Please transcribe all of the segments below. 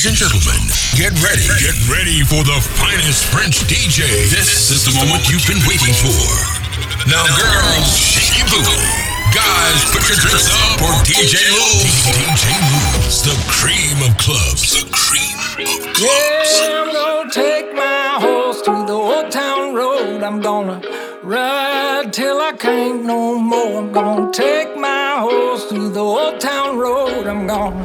Ladies and gentlemen, get ready. Get ready for the finest French DJ. This is the moment you've been waiting for. Now, girls, shake your booty. Guys, put your drinks up for DJ Lou. DJ Lou's the cream of clubs. The cream of clubs. Yeah, I'm gonna take my horse to the old town road. I'm gonna ride till I can't no more. I'm gonna take my horse to the old town road. I'm gonna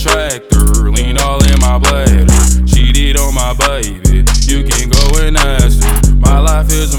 Tractor, lean all in my bladder. Cheated on my baby, you can go and ask her. My life is a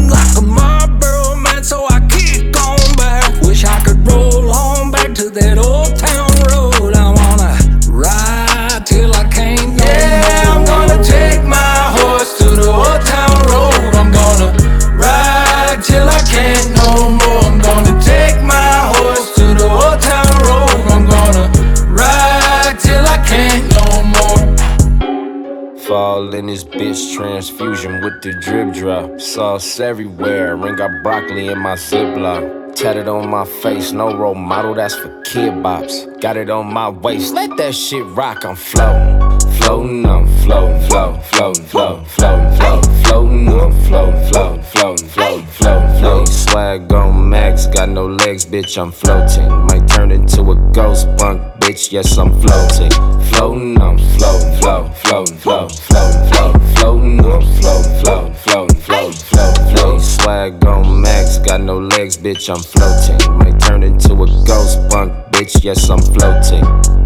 the drip drop. Sauce everywhere, ring got broccoli in my ziploc. Tatted on my face, no role model, that's for kid bops. Got it on my waist, let that shit rock, I'm floating. Floating, I'm floating, floating, floating, floating, floating, floating, floating, I'm floating, floating, floating, floating, floating, floating. Swag on max, got no legs, bitch, I'm floating. Might turn into a ghost punk, bitch, yes, I'm floating. Floating, I'm floating, floating, floating, floating, floating, floating, floating, I'm floating, floating, floating, floating, floating, floating. Swag on max, got no legs, bitch, I'm floating. Might turn into a ghost punk, bitch, yes, I'm floating.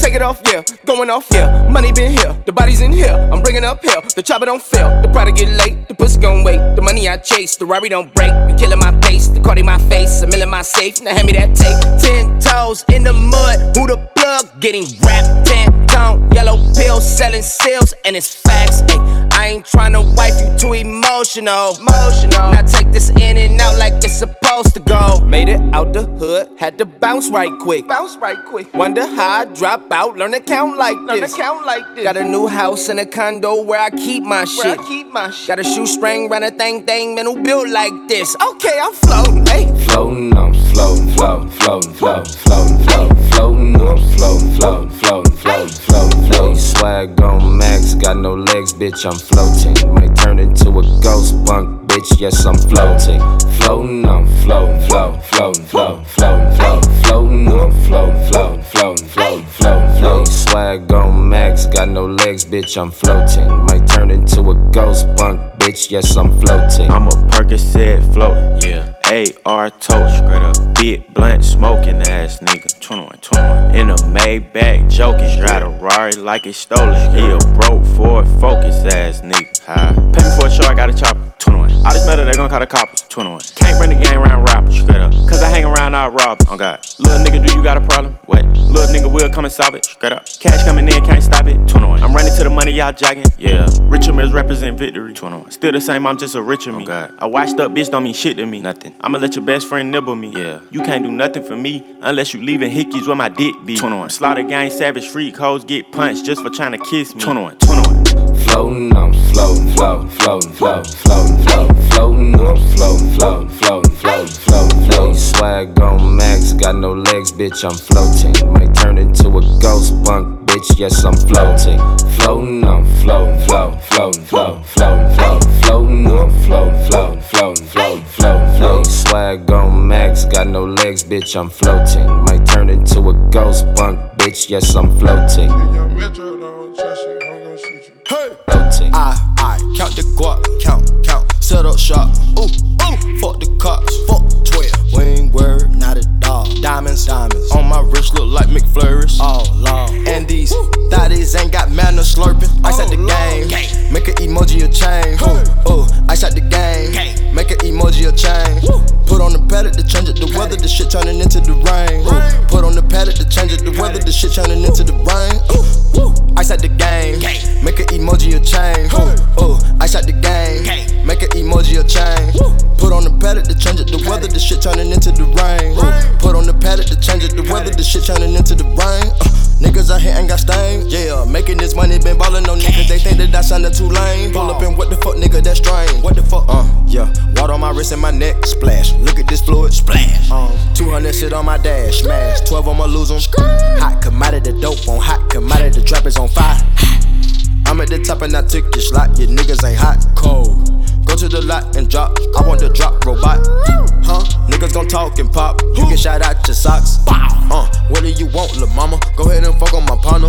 Take it off, yeah. Going off, yeah. Money been here, the body's in here. I'm bringing up hell. The chopper don't fail. The product get late, the pussy gon' wait. The money I chase, the Rari don't break. Be killing my pace, the Cardi my face, mill in my safe. Now hand me that tape. Ten toes in the mud, who the plug? Getting wrapped. Ten tone, yellow pills, selling seals, and it's facts. Ay, I ain't tryna wipe you too emotional. Emotional. Now take this in and out like it's supposed to go. Made it out the hood, had to bounce right quick. Bounce right quick. Wonder how I drop out, learn to count like learn this. To count like this. Got a new house and a condo where I keep my shit. I keep my shit. Got a shoestring, run a thing thing, man who built like this. Okay, I'm floating, hey. Floating, I'm floating, floating, floating, floating, floating, floating, floating, I'm floating, floating, floating, floating, floating, floating. Swag on max, got no legs, bitch, I'm floating. Might turn into a ghost punk, bitch, yes, I'm floating. Floating, I'm floating, floating, floating, floating, floating, floating, floating, I'm floating, floating, floating, floating, floating, floating. Swag on max, got no legs, bitch, I'm floating. Might turn into a ghost punk, bitch, yes, I'm floating. I'm a Percocet float, yeah. AR toast, straight up. Big blunt smoking ass nigga. 21, 21. In a Maybach joking, drive a Rari like it's stolen. He a broke Ford Focus ass nigga. High. Pay me for a show, I got a chopper. 21. All this metal, they gon' call the coppers. 21. Can't bring the gang around rappers, straight up. Cause I hang around all robbers. Oh God. Little nigga, do you got a problem? What? Little nigga will come and solve it, straight up. Cash coming in, can't stop it. 21. I'm running to the money, y'all jogging. Yeah. Richer mills represent victory. 21. Still the same, I'm just a richer me. Oh, God. A washed up bitch don't mean shit to me. Nothing. I'ma let your best friend nibble me. Yeah. You can't do nothing for me unless you leaving hickeys where my dick be. 21. Slaughter gang, savage freak, hoes get punched just for trying to kiss me. 21. 21. Floating, I'm floating, floating, floating, floating, floating, floating, floating, I'm floating, floating, floating, floating, floating, floating. Swag on max, got no legs, bitch, I'm floating. Might turn into a ghost bunk, bitch, yes, I'm floating. Floating, I'm floating, floating, floating, floating, floating, floating, floating, I'm floating, floating, floating, floating, floating, floating. Swag on max, got no legs, bitch, I'm floating. Might turn into a ghost bunk, bitch, yes, I'm floating. I, I count the guap, count, count, set up shop. Ooh, ooh, fuck the cops, fuck 12. Wing word, not a dog. Diamonds, diamonds. On my wrist look like McFlurries. All long. And these thotties ain't got manners slurping. I at the game. Make an emoji a chain. Ooh, ooh, ice the game. Make an emoji a chain. Put on the pallet to change it. The weather, the shit turning into the rain. Ooh, put on the pallet to change it. The weather, the shit turning into the rain. Ooh, ooh, ice the game. Make an emoji a chain. Ooh, ooh, ice the game. Make an emoji a chain. Put on the pallet to change it. The weather, the shit turning into the rain. Put on the pallet to change it. The weather, the shit turning into the rain. Uh, niggas out here ain't got stain. Yeah, making this money, been ballin' on niggas. They think that I sounded too lame. Pull up and what the fuck, nigga, that's strange. What the fuck? Uh, yeah. Water on my wrist and my neck, splash. Look at this fluid, splash. Um, 200 shit on my dash, smash. 12 I'ma lose 'em. Hot commodity, dope on hot commodity, the trap is on fire. I'm at the top and I took your slot. Your niggas ain't hot, cold. Go to the lot and drop. I want the drop robot. Huh? Niggas gon' talk and pop. You get shot out your socks. Uh, what do you want, lil' mama? Go ahead and fuck on my partner.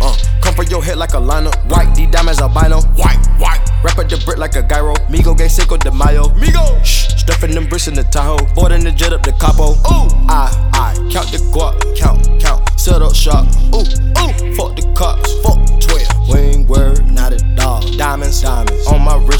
Uh, come for your head like a liner. White, D diamonds albino. White, white. Wrap up the brick like a gyro. Migo gay Cinco de Mayo. Migo. Shh, stuffing them bricks in the Tahoe. Boarding the jet up the capo. Ooh, I, I count the guap. Count, count. Set up shop. Ooh, ooh. Fuck the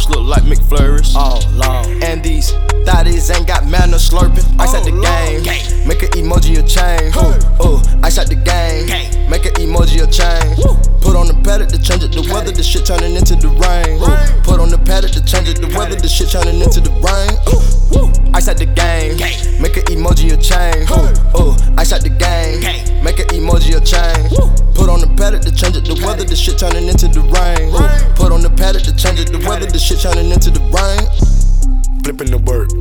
Look like McFlurries. All long. And these thotties ain't got manners slurping. Ice at the game. Make an emoji a chain. Ooh, ooh. Ice at the game. Make an emoji a chain. Put on the pallet to change it. The weather, the shit turning into the rain. Ooh. Put on the pallet to change it. The weather, the shit turning into the rain. Ooh, ooh. Ice at the game. Make an emoji a chain. Ooh, ooh. Ice at the game. Make an emoji a chain. Put on the pallet to change it. The weather, the shit turning into the rain. Ooh. Put on the pallet to change it. The weather, the shit turning into the rain. Flipping the work.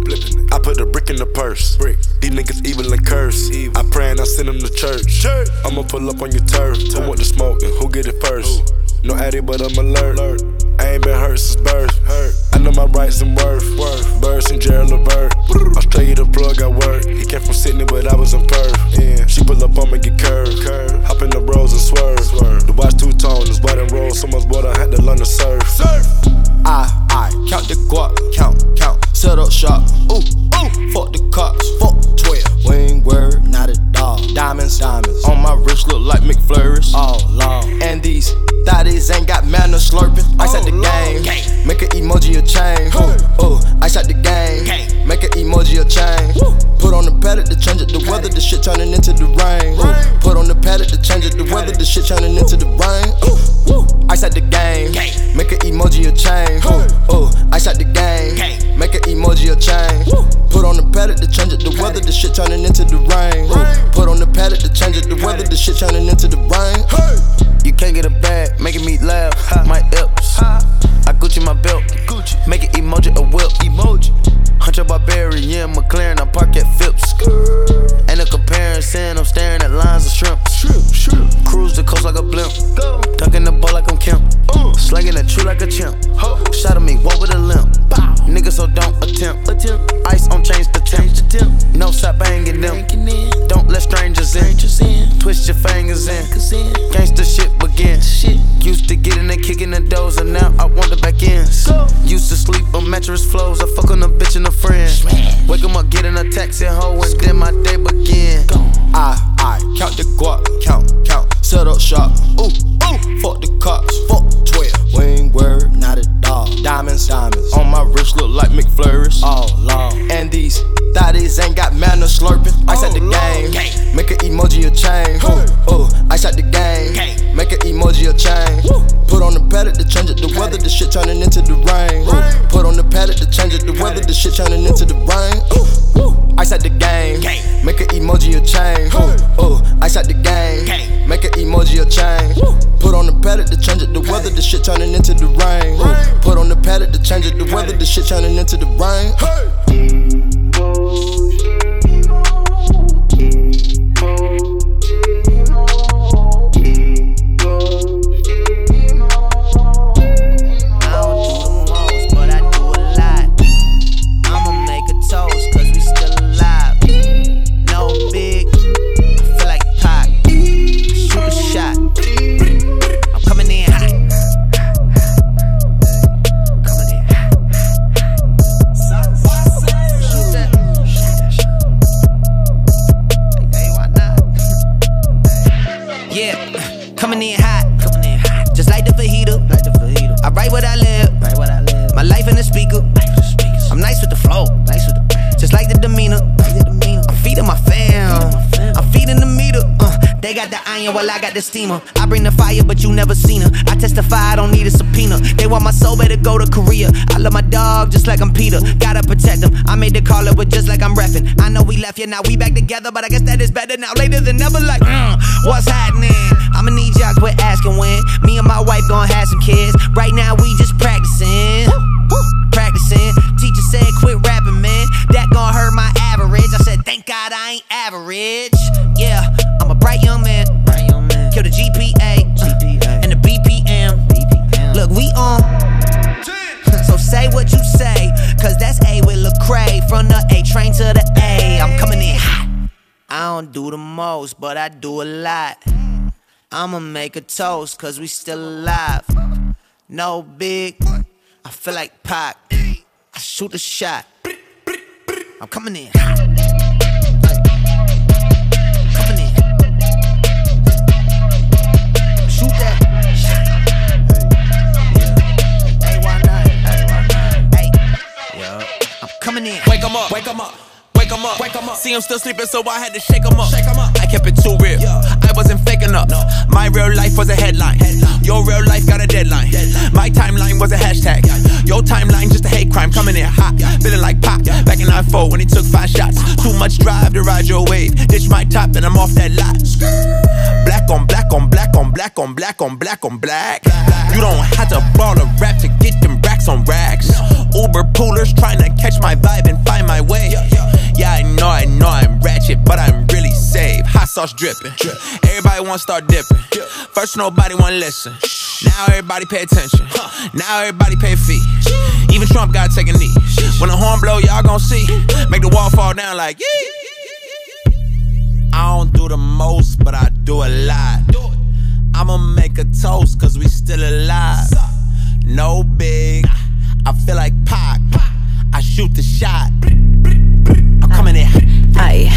I put a brick in the purse. These niggas evil and curse. I pray and I send them to church. I'ma pull up on your turf. Who want the smoke and who get it first? No addy, but I'm alert. I ain't been hurt since birth. I know my rights and worth. Birds and Gerald Levert. I'll tell you the plug I work. He came from Sydney, but I was in Perth. Yeah. She pull up on me, get curved. Hop in the bros and swerve. The watch two tone is white and roll. So much water, I had to learn to surf. surf. I, I count the guap, count, count, set up shop. Ooh, ooh, fuck the cops, fuck 12. Wing word, not a dog. Diamonds, diamonds. On my wrist look like McFlurries. All long. And these thotties ain't got manners slurping. Ice at the game. Make an emoji a chain. Ooh, ooh, ice at the game. Make an emoji a chain. Put on the pallet to change it. The weather, the shit turning into the rain. Put on the pallet to change it. The weather, the shit turning into the rain. Ooh, ooh, ice at the game. Make an emoji a chain. Ooh, ooh, ice at the game. Make an emoji a chain. Put on the pallet to change it. The weather, the shit turning into the rain. Ooh, put on the pallet to change it. The weather, the shit turning into the rain. You can't get a bag, making me laugh. My ips. I Gucci my belt. Gucci. Make an emoji a whip. Emoji. Hunter Barbarian, McLaren, I park at Phipps. Ain't a comparison, I'm staring at lines of shrimp. Cruise the coast like a blimp. Dunking the ball like I'm Kemp. Uh. Slanging the tree like a chimp. Shot at me, walk with a limp. Nigga, so don't attempt. Ice on change the temp. No stop banging them. Don't let strangers in. Twist your fingers in. Gangsta shit begin. Used to getting and kicking the doors, and now I want the back ends. Used to sleep on mattress floors. I fuck on a bitch and a friend. Wake 'em up, get in a taxi, hoe, and then my day begin. I, I count the guap, count, count, set up shop. Weather, the shit turning into the rain. The steamer. I bring the fire, but you never seen her. I testify, I don't need a subpoena. They want my soul, better go to Korea. I love my dog just like I'm Peter. Gotta protect him. I made the call with just like I'm refing. I know we left, yeah, now we back together, but I guess that is better now. Later than never, like, mm, what's happening? I'ma need y'all quit asking when. Me and my wife gonna have some kids. Right now, we just don't do the most, but I do a lot. I'ma make a toast, cause we still alive. No big, I feel like Pac. I shoot a shot. I'm coming in hot. coming in. Wake 'em up, wake 'em up. Wake 'em up, wake 'em up. See him still sleeping, so I had to shake 'em up. Shake 'em up. I kept it too real. Yeah. I wasn't fake enough. No. My real life was a headline. headline. Your real life got a deadline. deadline. My timeline was a hashtag. Yeah. Your timeline just a hate crime coming in hot. Yeah. Feeling like pop. Yeah. Back in 94 when he took five shots. Too much drive to ride your wave. Ditch my top and I'm off that lot. Black on black on black on black on black on black on black. black. You don't have to ball a rap to get them on racks. Uber poolers trying to catch my vibe and find my way. Yeah, I know, I know I'm ratchet, but I'm really safe. Hot sauce dripping. Everybody wanna start dipping. First, nobody wanna listen. Now everybody pay attention. Now everybody pay a fee. Even Trump gotta take a knee. When the horn blow, y'all gon' see. Make the wall fall down like yee. I don't do the most, but I do a lot. I'ma make a toast, cause we still alive. No big. I feel like Pac. I shoot the shot. I'm coming in. Aye,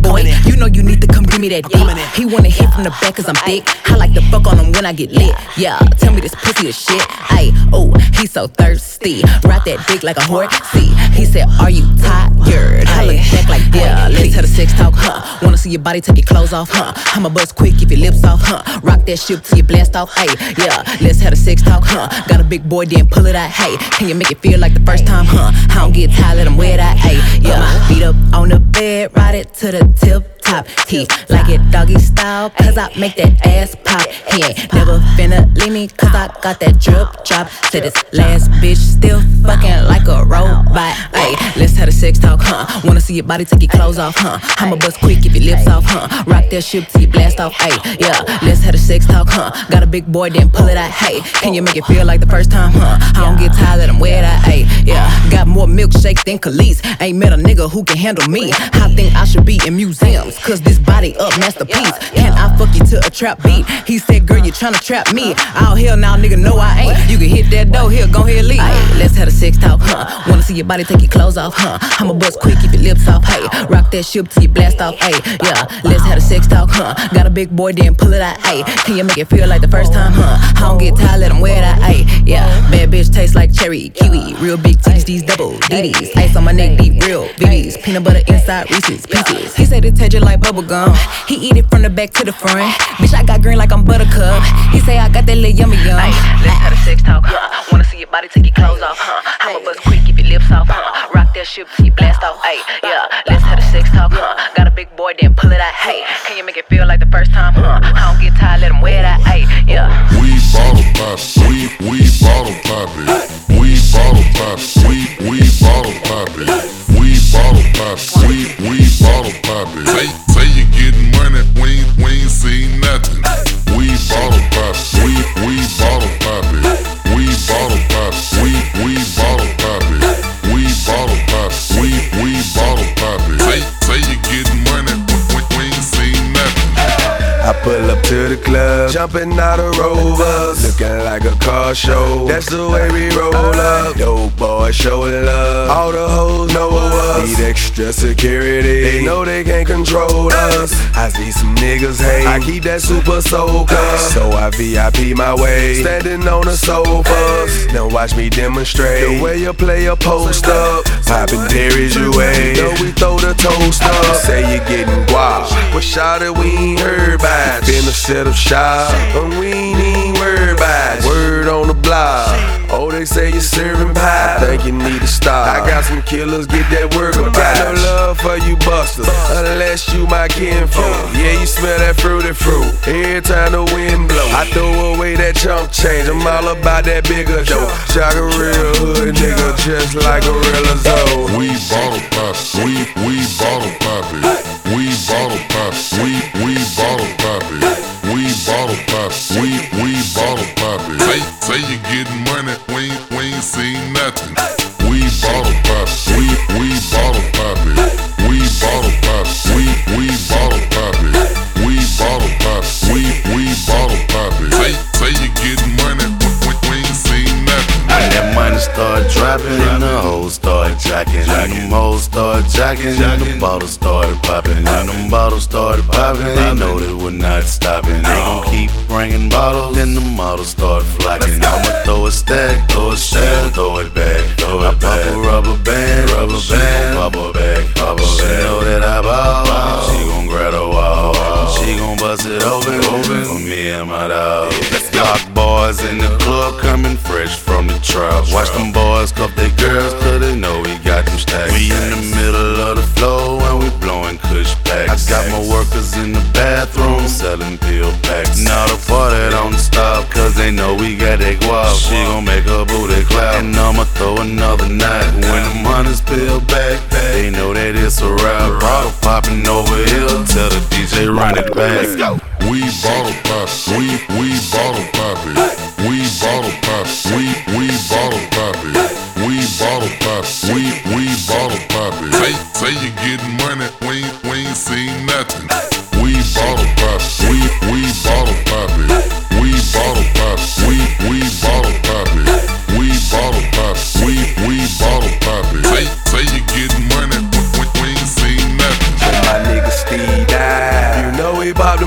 boy, you know you need to come give me that dick. He wanna hit from the back cause I'm thick. I like to fuck on him when I get lit. Yeah, tell me this pussy is shit. Aye, oh, he's so thirsty. Ride that dick like a horse. See, he said, Are you tired? I look back like, yeah, let's have the sex talk, huh? Wanna see your body take your clothes off, huh? I'ma bust quick if your lips off, huh? Rock that shit till you blast off, hey, yeah, let's have the sex talk, huh? Got a big boy, then pull it out, hey. Can you make it feel like the first time, huh? I don't get tired, let him wear that, hey, yeah. Beat up on the bed, ride it to the tip top. He like it doggy style, cause I make that ass pop. He ain't never finna leave me, cause I got that drip drop. Said this last bitch still fucking like a robot. Hey, let's have a sex talk, huh? Wanna see your body take your clothes off, huh? I'ma bust quick if your lips off, huh? Rock that shit till you blast off, hey, yeah. Let's have a sex talk, huh? Got a big boy, then pull it out, hey. Can you make it feel like the first time, huh? I don't get tired, let him wear that, hey, yeah. Got more milkshake than Khalees. Ain't met a nigga who can handle me. I think I should be in museums. Cause this body up, masterpiece. Can I fuck you to a trap beat? He said, girl, you tryna trap me. Out here now, nigga, no, I ain't. You can hit that door, here, go ahead, leave. Ay, let's have a sex talk, huh? Wanna see your body take your clothes off, huh? I'ma bust quick, keep your lips off, hey. Rock that shit till you blast off, hey. Yeah, let's have a sex talk, huh? Got a big boy, then pull it out, hey. Can you make it feel like the first time, huh? I don't get tired, let him wear that, hey. Yeah, bad bitch tastes like cherry, kiwi. Real big titties, these double DDs. Ice on my neck, deep, real BBs. Peanut butter inside Reese's pieces. He said it tastes like bubble gum. He eat it from the back to the front. Bitch, I got green like I'm buttercup. He say I got that little yummy yum. Ay, let's have a sex talk, huh? Wanna see your body take your clothes off, huh? I'ma bust quick, keep your lips off, huh? Rock that shit till you blast off, ay, yeah. Let's have a sex talk, huh? Got a big boy, then pull it out, hey. Can you make it feel like the first time, huh? I don't get tired, let him wear that, hey, yeah. We bottle pop, we, we bottle pop it. We bottle pop, we, we bottle pop it. We bottle pop, we, we bottle pop it. Say, say you getting money, we we ain't seen nothing. Pull up to the club, jumping out of rovers, looking like a car show. That's the way we roll up. Dope boy showing love. All the hoes know us. Need extra security. They know they can't control us. I see some niggas hate. I keep that super soaker. So I VIP my way, standing on the sofas. Now watch me demonstrate the way you play a post up. Popping Derry's you way. Know we throw the toast up. Say you getting guap. What shot it we ain't heard by? Finna set up shop, and we ain't worried about it. Word on the block. Oh, they say you're serving pie. Think you need to stop. I got some killers, get that work about Got no love for you busters, unless you my kinfolk. Yeah, you smell that fruity fruit. Every time the wind blow, I throw away that chump change. I'm all about that bigger dough. Shot a real hood nigga, just like a real. We bottle pop, we, we bottle pop start jacking, and the bottles started popping, and them bottles started popping. They know that we're not stopping. They gon' oh. keep bringing bottles, and the models start flocking. I'ma throw a stack, throw a shell, throw it back, throw it back. I pop a rubber band, rubber band, pop a back, pop a bag. She know that I ball, she gon' grab the wall, she gon' bust it open, open for me and my dog. Lock boys in the club coming fresh from the trap. Watch them boys cuff their girls cause they know we got them stacks. We in the middle of the flow and we packs. I got my workers in the bathroom selling pill packs. Now the party don't stop cause they know we got that guap. She gon' make her booty clap and I'ma throw another night. When the money's peeled back, they know that it's a rap. Bottle popping over here, tell the DJ run it back. We bottle pop, we, we bottle pop it.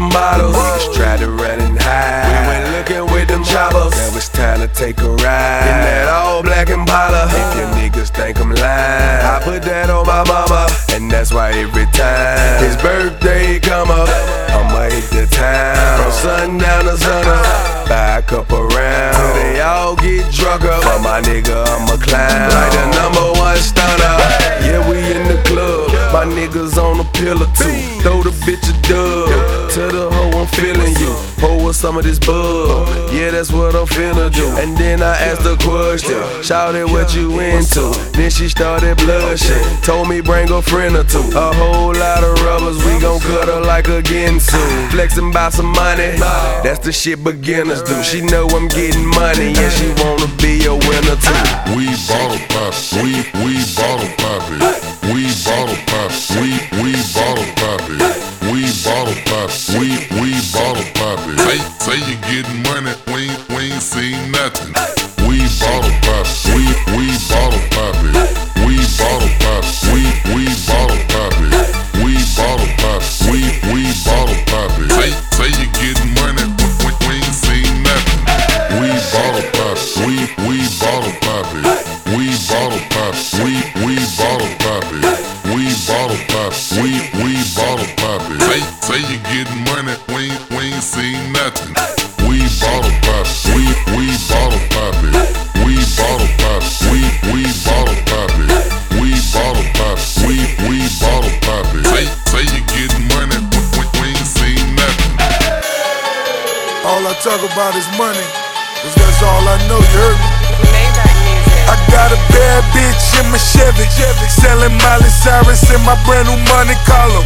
Them bottles. Niggas tried to run and hide. We went looking with them choppers. Now it's time to take a ride. In that all black Impala. If your niggas think I'm lying, I put that on my mama. And that's why every time his birthday come up, I'ma hit the town. From sundown to sunup. Buy a couple rounds. Till they all get drunker. For my nigga, I'm a clown. Like the number one stunner. Yeah, we in the club. My niggas on the pillar too. Throw the bitch a dub. With some of this bug. Yeah, that's what I'm finna do. And then I asked the question. shouted what you into. Then she started blushing. Told me bring a friend or two. A whole lot of rubbers. We gon' cut her like a Ginsu. Flexing by some money. That's the shit beginners do. She know I'm getting money. And she wanna be a winner too. We bottle pop, we, we bottle pop it. We bottle pop, we, we in Chevy, selling Miley Cyrus in my brand new money column.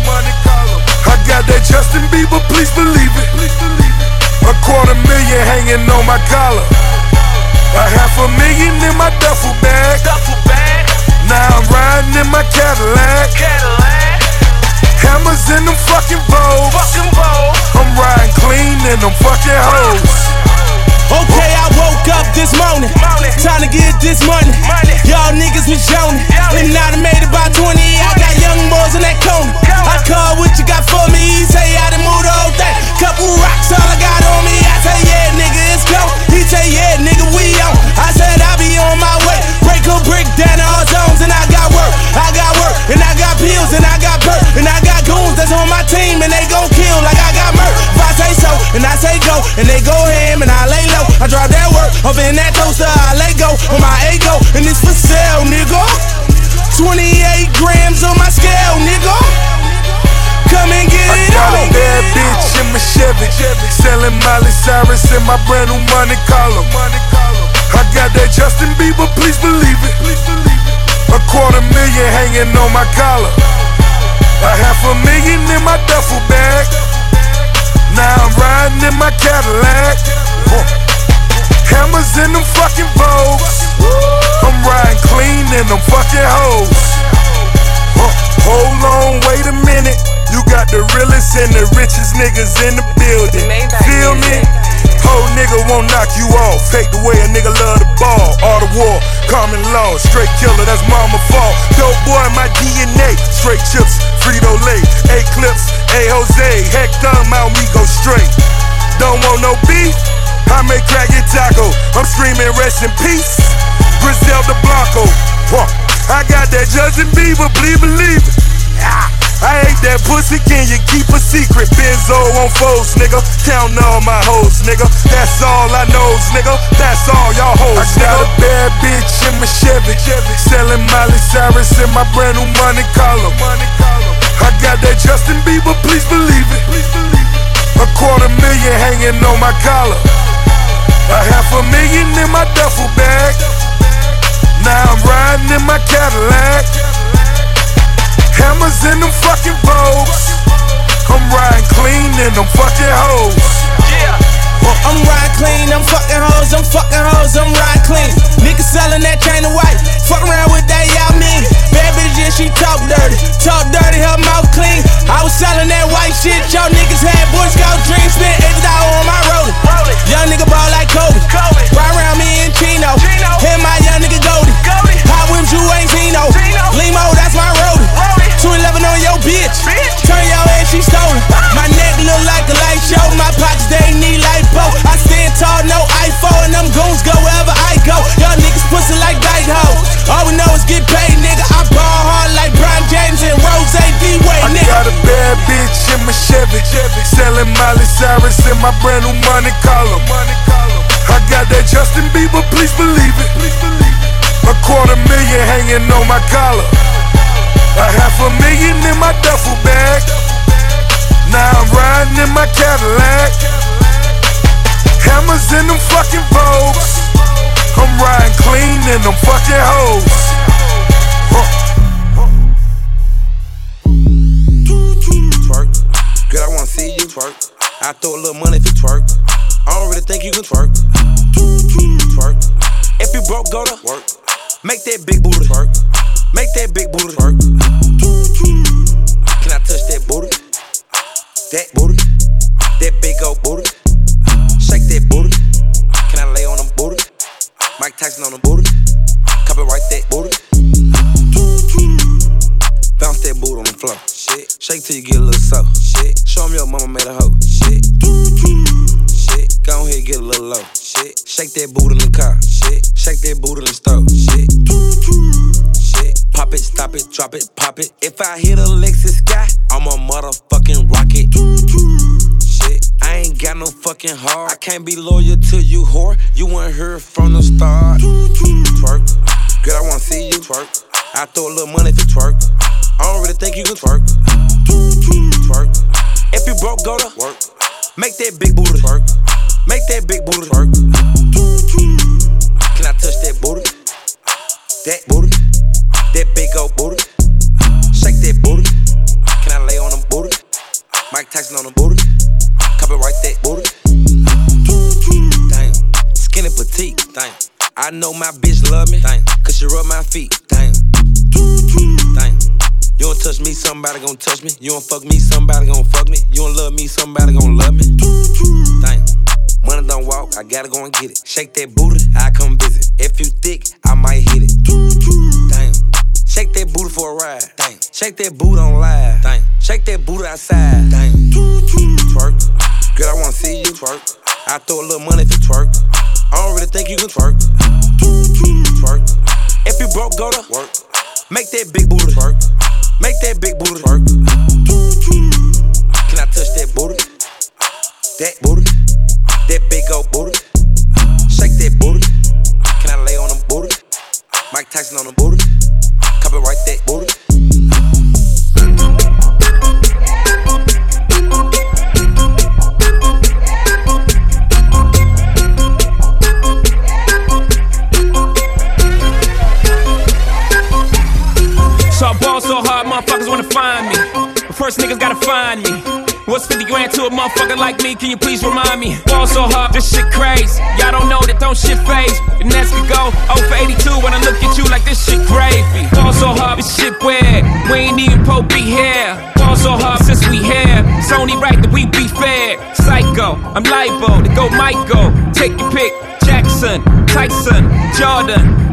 I got that Justin Bieber, please believe it. Please believe it. A quarter million hanging on my collar. A half a million in my duffel bag. Now I'm riding in my Cadillac. Cadillac. Hammers in them fucking bows. I'm riding clean in them fucking hoes. Okay, I woke up this morning. Time to get this money. Y'all niggas was joning. And now I made about 20. I got young boys in that corner. I call what you got for me. He say I done moved the whole thing. Couple rocks, all I got on me. I say, yeah, nigga, it's go. He say, yeah, nigga, we on. I said, I be on my way. Break selling Miley Cyrus in my brand new money column. I got that Justin Bieber, please believe it. A quarter million hanging on my collar. A half a million in my duffel bag. Now I'm riding in my Cadillac. Hammers in them fucking Vogues. I'm riding clean in them fucking hoes. Hold on, wait a minute. You got the realest and the richest niggas in the building. Feel me? Whole nigga won't knock you off. Fake the way a nigga love the ball. All the war, common law. Straight killer, that's mama fault. Dope boy, my DNA. Straight chips, Frito Lay. A clips, A Jose. Heck, thumb out, me go straight. Don't want no beef? I may crack your taco. I'm screaming rest in peace. Griselda Blanco. Huh. I got that Justin Bieber, believe, believe it. I hate that pussy, can you keep a secret? Benzo on foes, nigga. Counting all my hoes, nigga. That's all I knows, nigga. That's all y'all hoes, I got a bad bitch in my Chevy. Selling Miley Cyrus in my brand new money column. I got that Justin Bieber, please believe it. A quarter million hanging on my collar. A half a million in my duffel bag. Now I'm riding in my Cadillac. Hammers in them fucking Vogues. I'm riding clean in them fucking hoes. I'm riding clean, I'm fucking hoes, I'm fucking hoes, I'm riding clean. Niggas selling that chain of white, fuck around with that, y'all mean. Bad bitch, yeah, she talk dirty, talk dirty, her mouth clean. I was selling that white shit, y'all niggas had Boy Scout dreams, spent $80 on my rollie. Young nigga ball like Kobe, ride around me in Chino, hit my young nigga Goldie. Hot whips, you ain't Tino, Limo, that's my roadie. My brand new money column. I got that Justin Bieber, please believe it. A quarter million hanging on my collar. A half a million in my duffel bag. Now I'm riding in my Cadillac. Hammers in them fucking Vogues. I'm riding clean in them fucking hoes. Twerk. Girl, I wanna see you twerk. I throw Make that big booty. Make that big booty know my bitch love me. Damn. Cause she rub my feet. Damn. Damn. You don't touch me, somebody gon' touch me. You don't fuck me, somebody gon' fuck me. You don't love me, somebody gon' love me. Damn. Money don't walk, I gotta go and get it. Shake that booty, I come visit. If you thick, I might hit it. Damn. Shake that booty for a ride. Damn. Shake that booty on live. Damn. Shake that booty outside. Damn. Twerk. Girl, I wanna see you twerk. I throw a little money for twerk. I don't really think you can twerk. Twerk. If you broke, go to work. Make that big booty twerk. Make that big booty twerk. Can I touch that booty? That booty. That big old booty. Niggas gotta find me. What's 50 grand to a motherfucker like me? Can you please remind me? Ball so hard, this shit crazy. Y'all don't know that don't shit phase. The next could go 0 for 82 when I look at you like this shit gravy. Ball so hard, this shit weird. We ain't even po be here. Ball so hard since we here. It's only right that we be fair. Psycho, I'm libo to go Michael. Take your pick. Jackson, Tyson, Jordan,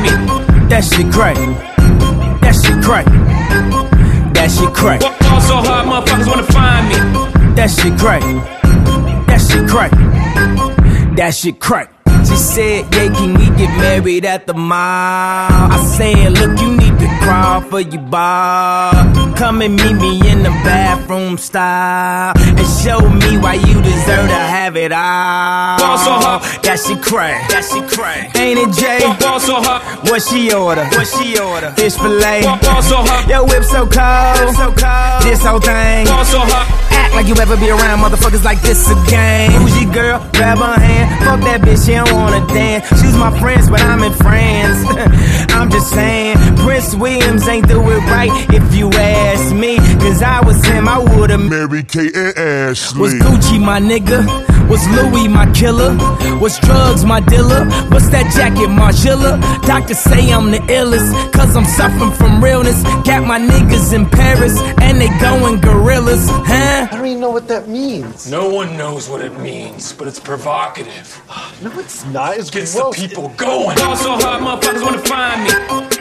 me. That shit crack. That shit crack. That shit crack. Ball so hard, motherfuckers wanna find me. That shit crack. That shit crack. That shit crack. She said, yeah, can we get married at the mall? I said, look, you need to crawl for your bar. Come and meet me in the bathroom style. And show me why you deserve to have it all. Ball so hard. That shit crack. That shit crack. Ain't it, Jay? Ball so hard. What she order? What she order? Fish fillet. Ball so hard. Yo, whip so cold. so cold. This whole thing. Ball so hard. Act like you ever be around motherfuckers like this again. Bougie girl, grab her hand. Fuck that bitch, she don't wanna dance. She's my friends, but I'm in France. I'm just saying, Prince Williams ain't do it right if you ask me. Cause I was him, I would've Mary Kate and Ashley. was Gucci my nigga? Was Louis my killer? Was drugs my dealer? What's that jacket, Margilla? Doctors say I'm the illest, cause I'm suffering from realness. Got my niggas in Paris, and they going gorillas, huh? I don't even know what that means. No one knows what it means, but it's provocative. No, it's not. It's Gets gross. the people going. Ball so hard, motherfuckers wanna find me.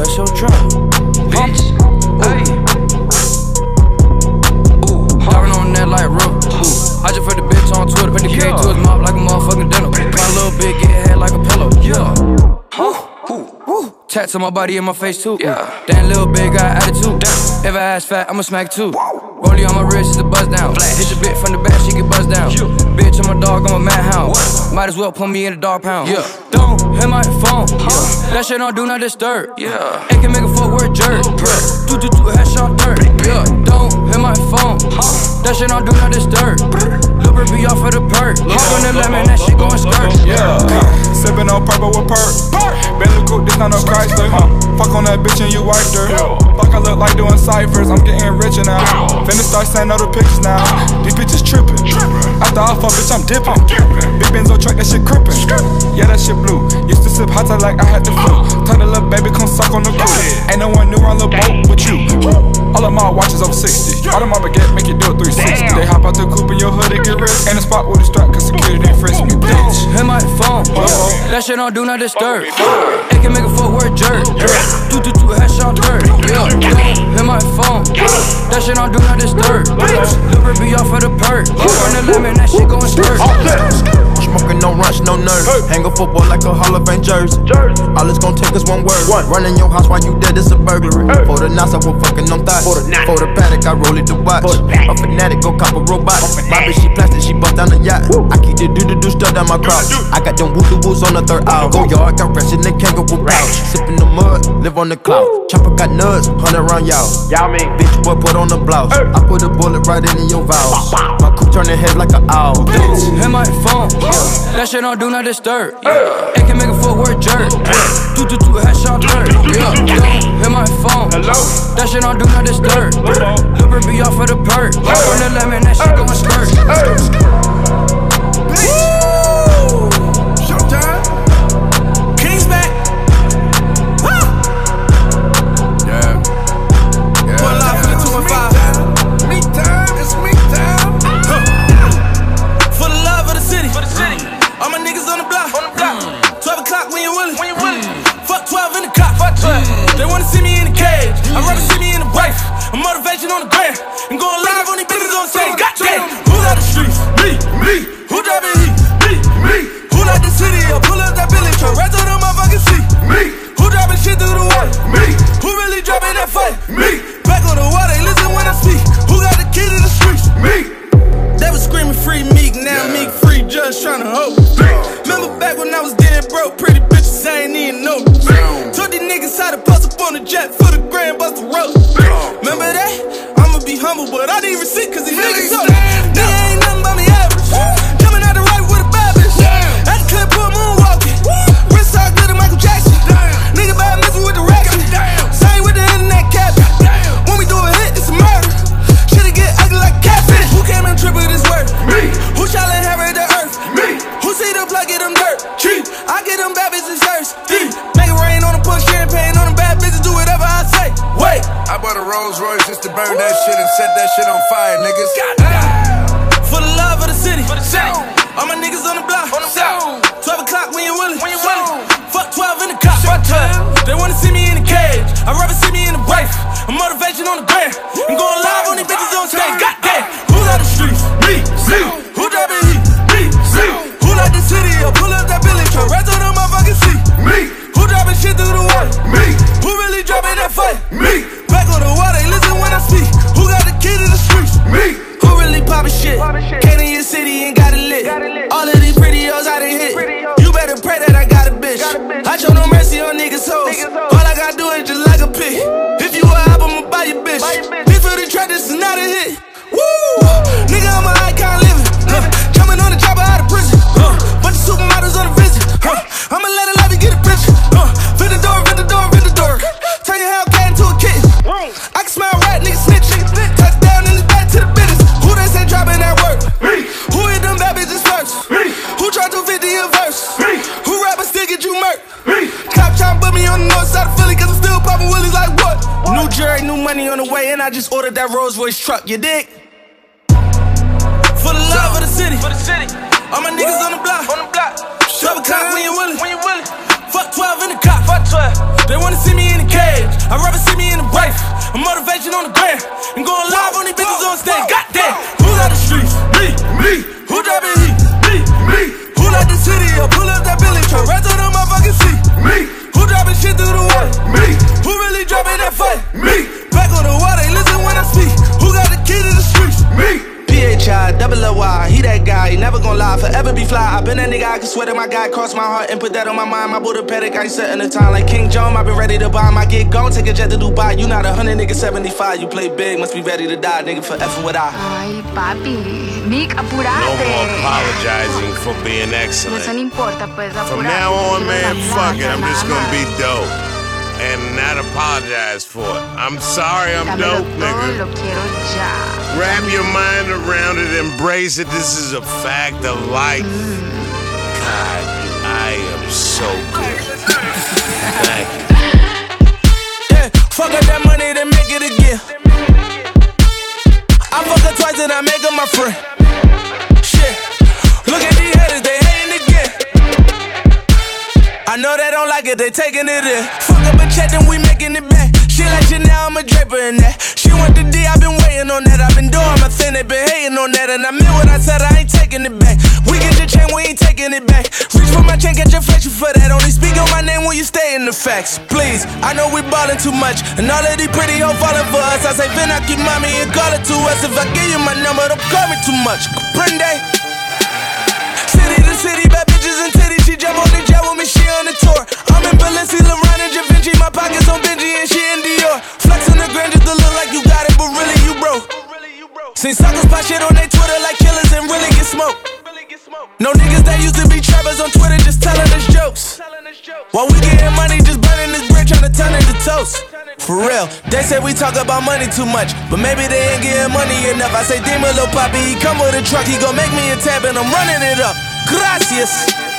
Bless your drum. Bitch. Hey. Ooh. Diving on that like rope. Ooh. I just put the bitch on Twitter. Put the K to his mouth like a motherfucking dental. My little bitch get head like a pillow. Yeah. Huh? Woo. Tats on my body and my face too. Yeah. Damn little bitch got attitude. Damn. If I ass fat, I'ma smack too. Rollie on my wrist is a buzz down. Hit the bit from the back, she get buzzed down. Bitch, I'm a dog, I'm a madhound. Might as well put me in a dog pound. Yeah. Don't hit my phone. Yeah. That shit don't do not disturb. Yeah. It can make a footwork jerk. Do do do headshot dirt. Yeah. Don't hit my phone. Huh. That shit don't do not disturb. Bit be off of the perk. Hop on the lemon, that shit going skirt. Yeah, sippin' on purple with perk. Bentley coupe, this not no Chrysler. Fuck on that bitch and you wiped her. Fuck, I look like doing ciphers. I'm getting richer now. Finna start sending other the pictures now. These bitches tripping. After I fuck, bitch, I'm dipping. Big Benzo truck, that shit crippin'. Yeah, that shit blue. Used to sip hot like I had the flu. Tell the little baby, come suck on the crew. Ain't no one new on the boat with you. All of my watches over 60. All of my baguette make you do a 360. They hop out the coupe in your hood, they get rich. In the spot with a strap, cause security didn't me, bitch. Hit my phone, that shit don't do not disturb. It can make a footwork jerk. Do do do headshot dirt. Yeah, hit my phone, that shit don't do not disturb. Liver be off of the perk. On the lemon, that shit going skirt. Smoking no rush, no nerve. Hang a football like a Hall of Fame jersey. All it's gonna take is one word. Running your house while you dead is a burglary. For the knots, I will fucking on thighs. For the paddock, I roll it to watch. A fanatic, go cop a robot. My bitch, she plastic, she bust down the yacht. I keep the do do do stuff down my crotch. I got them woo woos on the third hour. Go yard, got rest in the kangaroo pouch. Sipping the mud, live on the cloud. Chopper got nuts, hundred round y'all. Y'all mean bitch boy put on the blouse. I put a bullet right into your valves. My coupe turning head like an owl. Hit my phone, that shit don't do not disturb. It can make a footwork jerk. Do do do headshot dirt. Yeah, hit my phone, that shit don't do not disturb. Liver be off of the perk. On the lemon, that shit going skirt. Just tryna hold. Remember back when I was getting broke, pretty bitches I ain't even know. Told these niggas how to post up on the jet for the grand bust the road. Remember that? I'ma be humble, but I need receipt cause these niggas so. Rolls Royce just to burn that shit and set that shit on fire, niggas. For the love of the city. For the city. All my niggas on the block. On the block. 12 o'clock when you willing. When you willing. Fuck 12 in the cop. Fuck 12. They wanna see me in the cage. I'd rather see me in the wife. A motivation on the gram. And going live on these bitches on stage. Goddamn. Shit? Came to your city and got it lit. All of these pretty hoes I done hit. You better pray that I got a bitch. I show no mercy on niggas' hoes. On side of Philly cause I'm still popping willies like what? New jury, new money on the way, and I just ordered that Rolls Royce truck. You dig? For the love of the city. For the city. All my niggas on the block. On the block. 12 o'clock when you willing. When you willing. Fuck 12 in the cop. Fuck 12. They wanna see me in the cage. I'd rather see me in the wife. A motivation on the gram. And going live on these bitches on stage. Goddamn. Who got the streets? Me. Me. Who driving heat? Me. Me. Who like the city? Or pull up that Billy truck. Right to the motherfucking seat. Me. Dropping shit through the water? Me. Who really dropping that fight? Me. Back on the water. Listen when I speak. PHI, double O Y, he that guy, he never gonna lie, forever be fly. I been that nigga, I can swear that my guy crossed my heart and put that on my mind. My Buddha pedic, I ain't setting the time like King John. I been ready to buy my gig, gon' take a jet to Dubai. You not a hundred nigga, 75. You play big, must be ready to die, nigga, for effing with I. Ay, papi. Mick, No more apologizing for being excellent. no importa, pues apurate. From now on, man, fuck it. I'm just gonna be dope and not apologize for it. I'm sorry I'm dope, nigga. Grab your mind around it, embrace it. This is a fact of life. God, I am so good. Thank you. Yeah, fuck up that money, then make it again. I fuck her twice and I make her my friend. Shit, look at these haters, they hating know they don't like it, they taking it in. Fuck up a check, then we making it back. She like you now, I'm a draper in that. She want the D, I've been waiting on that. I've been doing my thing, they been hating on that. And I meant what I said, I ain't taking it back. We get your chain, we ain't taking it back. Reach for my chain, get your you for that. Only speak on my name when you stay in the facts. Please, I know we ballin' too much. And all of these pretty hoes falling for us. I say, Vin, I keep mommy and call it to us. If I give you my number, don't call me too much. Comprende? City to city, bad jump on the jet with me, she on the tour. I'm in Balenci, LeBron and Da Vinci. My pockets on Benji and she in Dior. Flexing the grand just to look like you got it, but really you broke. Seen suckers pop shit on their Twitter like killers and really get smoked. No niggas that used to be trappers on Twitter just telling us jokes. While we getting money, just burning this bread, trying to turn it to toast. For real, they say we talk about money too much, but maybe they ain't getting money enough. I say, Demon, little poppy, he come with a truck, he gon' make me a tab and I'm running it up. Gracias.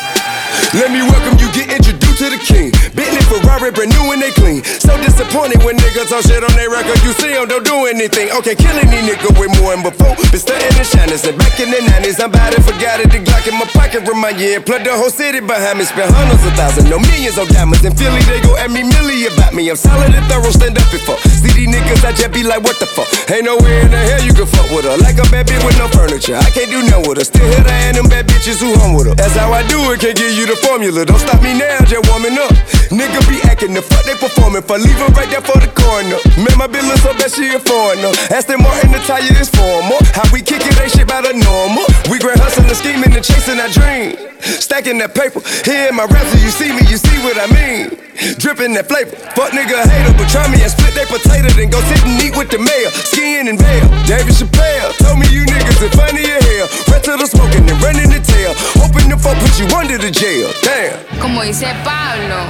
Let me welcome you, get introduced to the king. Bentley, Ferrari, brand new and they clean. So disappointed when niggas talk shit on their record. You see them, don't do anything. Okay, killing these niggas way more than before. Been stunting and shining since back in the 90s. I'm about to forget it. The Glock in my pocket remind you. And plug the whole city behind me. Spend hundreds of thousands, no millions of diamonds. In Philly, they go at me milli about me. I'm solid and thorough, stand up before. See these niggas, I just be like, what the fuck? Ain't nowhere in the hell you can fuck with her. Like a bad bitch with no furniture. I can't do nothing with her. Still hit her and them bad bitches who hung with her. That's how I do it, can't give you the formula. Don't stop me now, just warming up. Nigga be acting the fuck they performing for. Leave right there for the corner. Man, my look so bad she a foreigner. Aston Martin, the tire is formal. How we kick it, ain't shit about a normal. We grand hustling, scheming, and chasing our dream. Stacking that paper. Here in my raps, you see me, you see what I mean. Dripping that flavor. Fuck nigga hater, but try me and split that potato, then go sit and eat with the mayor. Skiing and veil. David Chappelle told me you niggas are funny as hell. Red to the smoking and running the tail. Hoping the fuck put you under the jail. Damn. Como dice Pablo,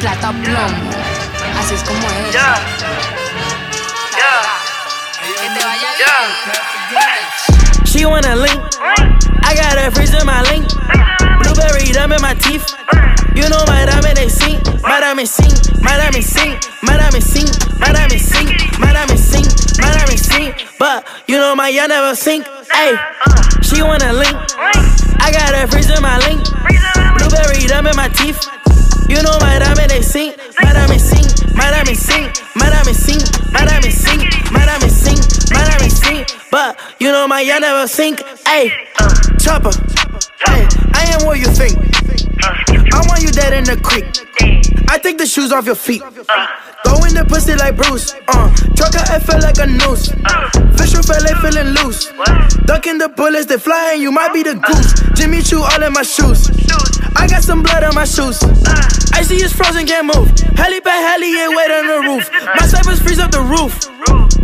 plata plomo. Así es como es. Que te vaya bien. She wanna link. I got a freeze in my link. Blueberry dumb in my teeth. You know my diamond they sing. My diamond sing. My diamond sing. My diamond sing. My diamond sing. My diamond sing. My diamond sing. But you know my y'all never sink. Hey, she wanna link. I got a freeze in my link. Blueberry dumb in my teeth. You know my diamond they sing. My diamond sing. My diamond sing. My diamond sing. My diamond sing. My diamond sing. My diamond sing. But you know my y'all never sink. Hey, chopper. Hey, I am what you think. I want you dead in the creek. I take the shoes off your feet. Go in the pussy like Bruce. Uh, trucker FL like a noose. Fish fillet feeling loose. Ducking the bullets, they flying. You might be the goose. Jimmy Choo all in my shoes. I got some blood on my shoes. I see it's frozen, can't move. Helipad, heli, yeah, wait on the roof. My snipers freeze up the roof.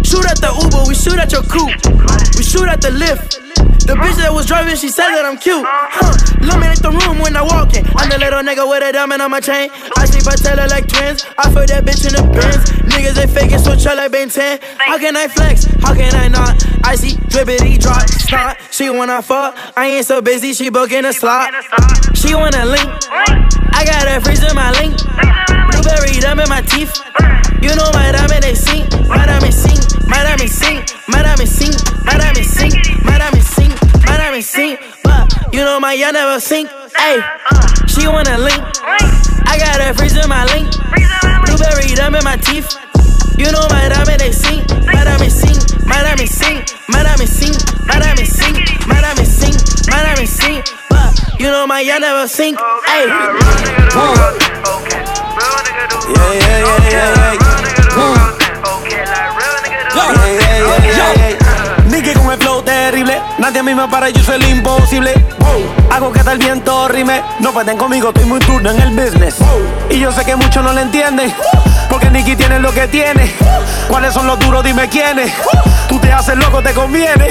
Shoot at the Uber, we shoot at your coupe. We shoot at the lift. The bitch that was driving, she said that I'm cute. Huh. Illuminate the room when I walk in. I'm the little nigga with a diamond on my chain. I sleep, I tell her like twins. I feel that bitch in the pins. Niggas they faking, switch her like Ben 10. How can I flex? How can I not? I see drippity drop, snot. She wanna fuck. I ain't so busy, she booking a slot. She wanna link. I got a freeze in my link. Blueberry dumb in my teeth. You know my diamond they sing. My diamond sing. My diamond sing. My diamond sing. My diamond sing. My diamond sing. My diamond sing. But you know my y'all never sink. Hey, she wanna link. I got a freeze in my link. Blueberry dumb in my teeth. You know my diamond they sing. My diamond sing. My diamond sing. My diamond sing. My diamond sing. My diamond sing. My diamond sing. But you know my y'all never sink. Hey. Yeah, yeah, yeah, yeah, yeah. Yeah, yeah, yeah, yeah, yeah. Nicky con el flow terrible, nadie a mí me para, yo soy el imposible. Hago que hasta el viento rime, no pueden conmigo, estoy muy turno en el business. Y yo sé que muchos no lo entienden, porque Nicky tiene lo que tiene. ¿Cuáles son los duros? Dime quiénes. Tú te haces loco, te conviene.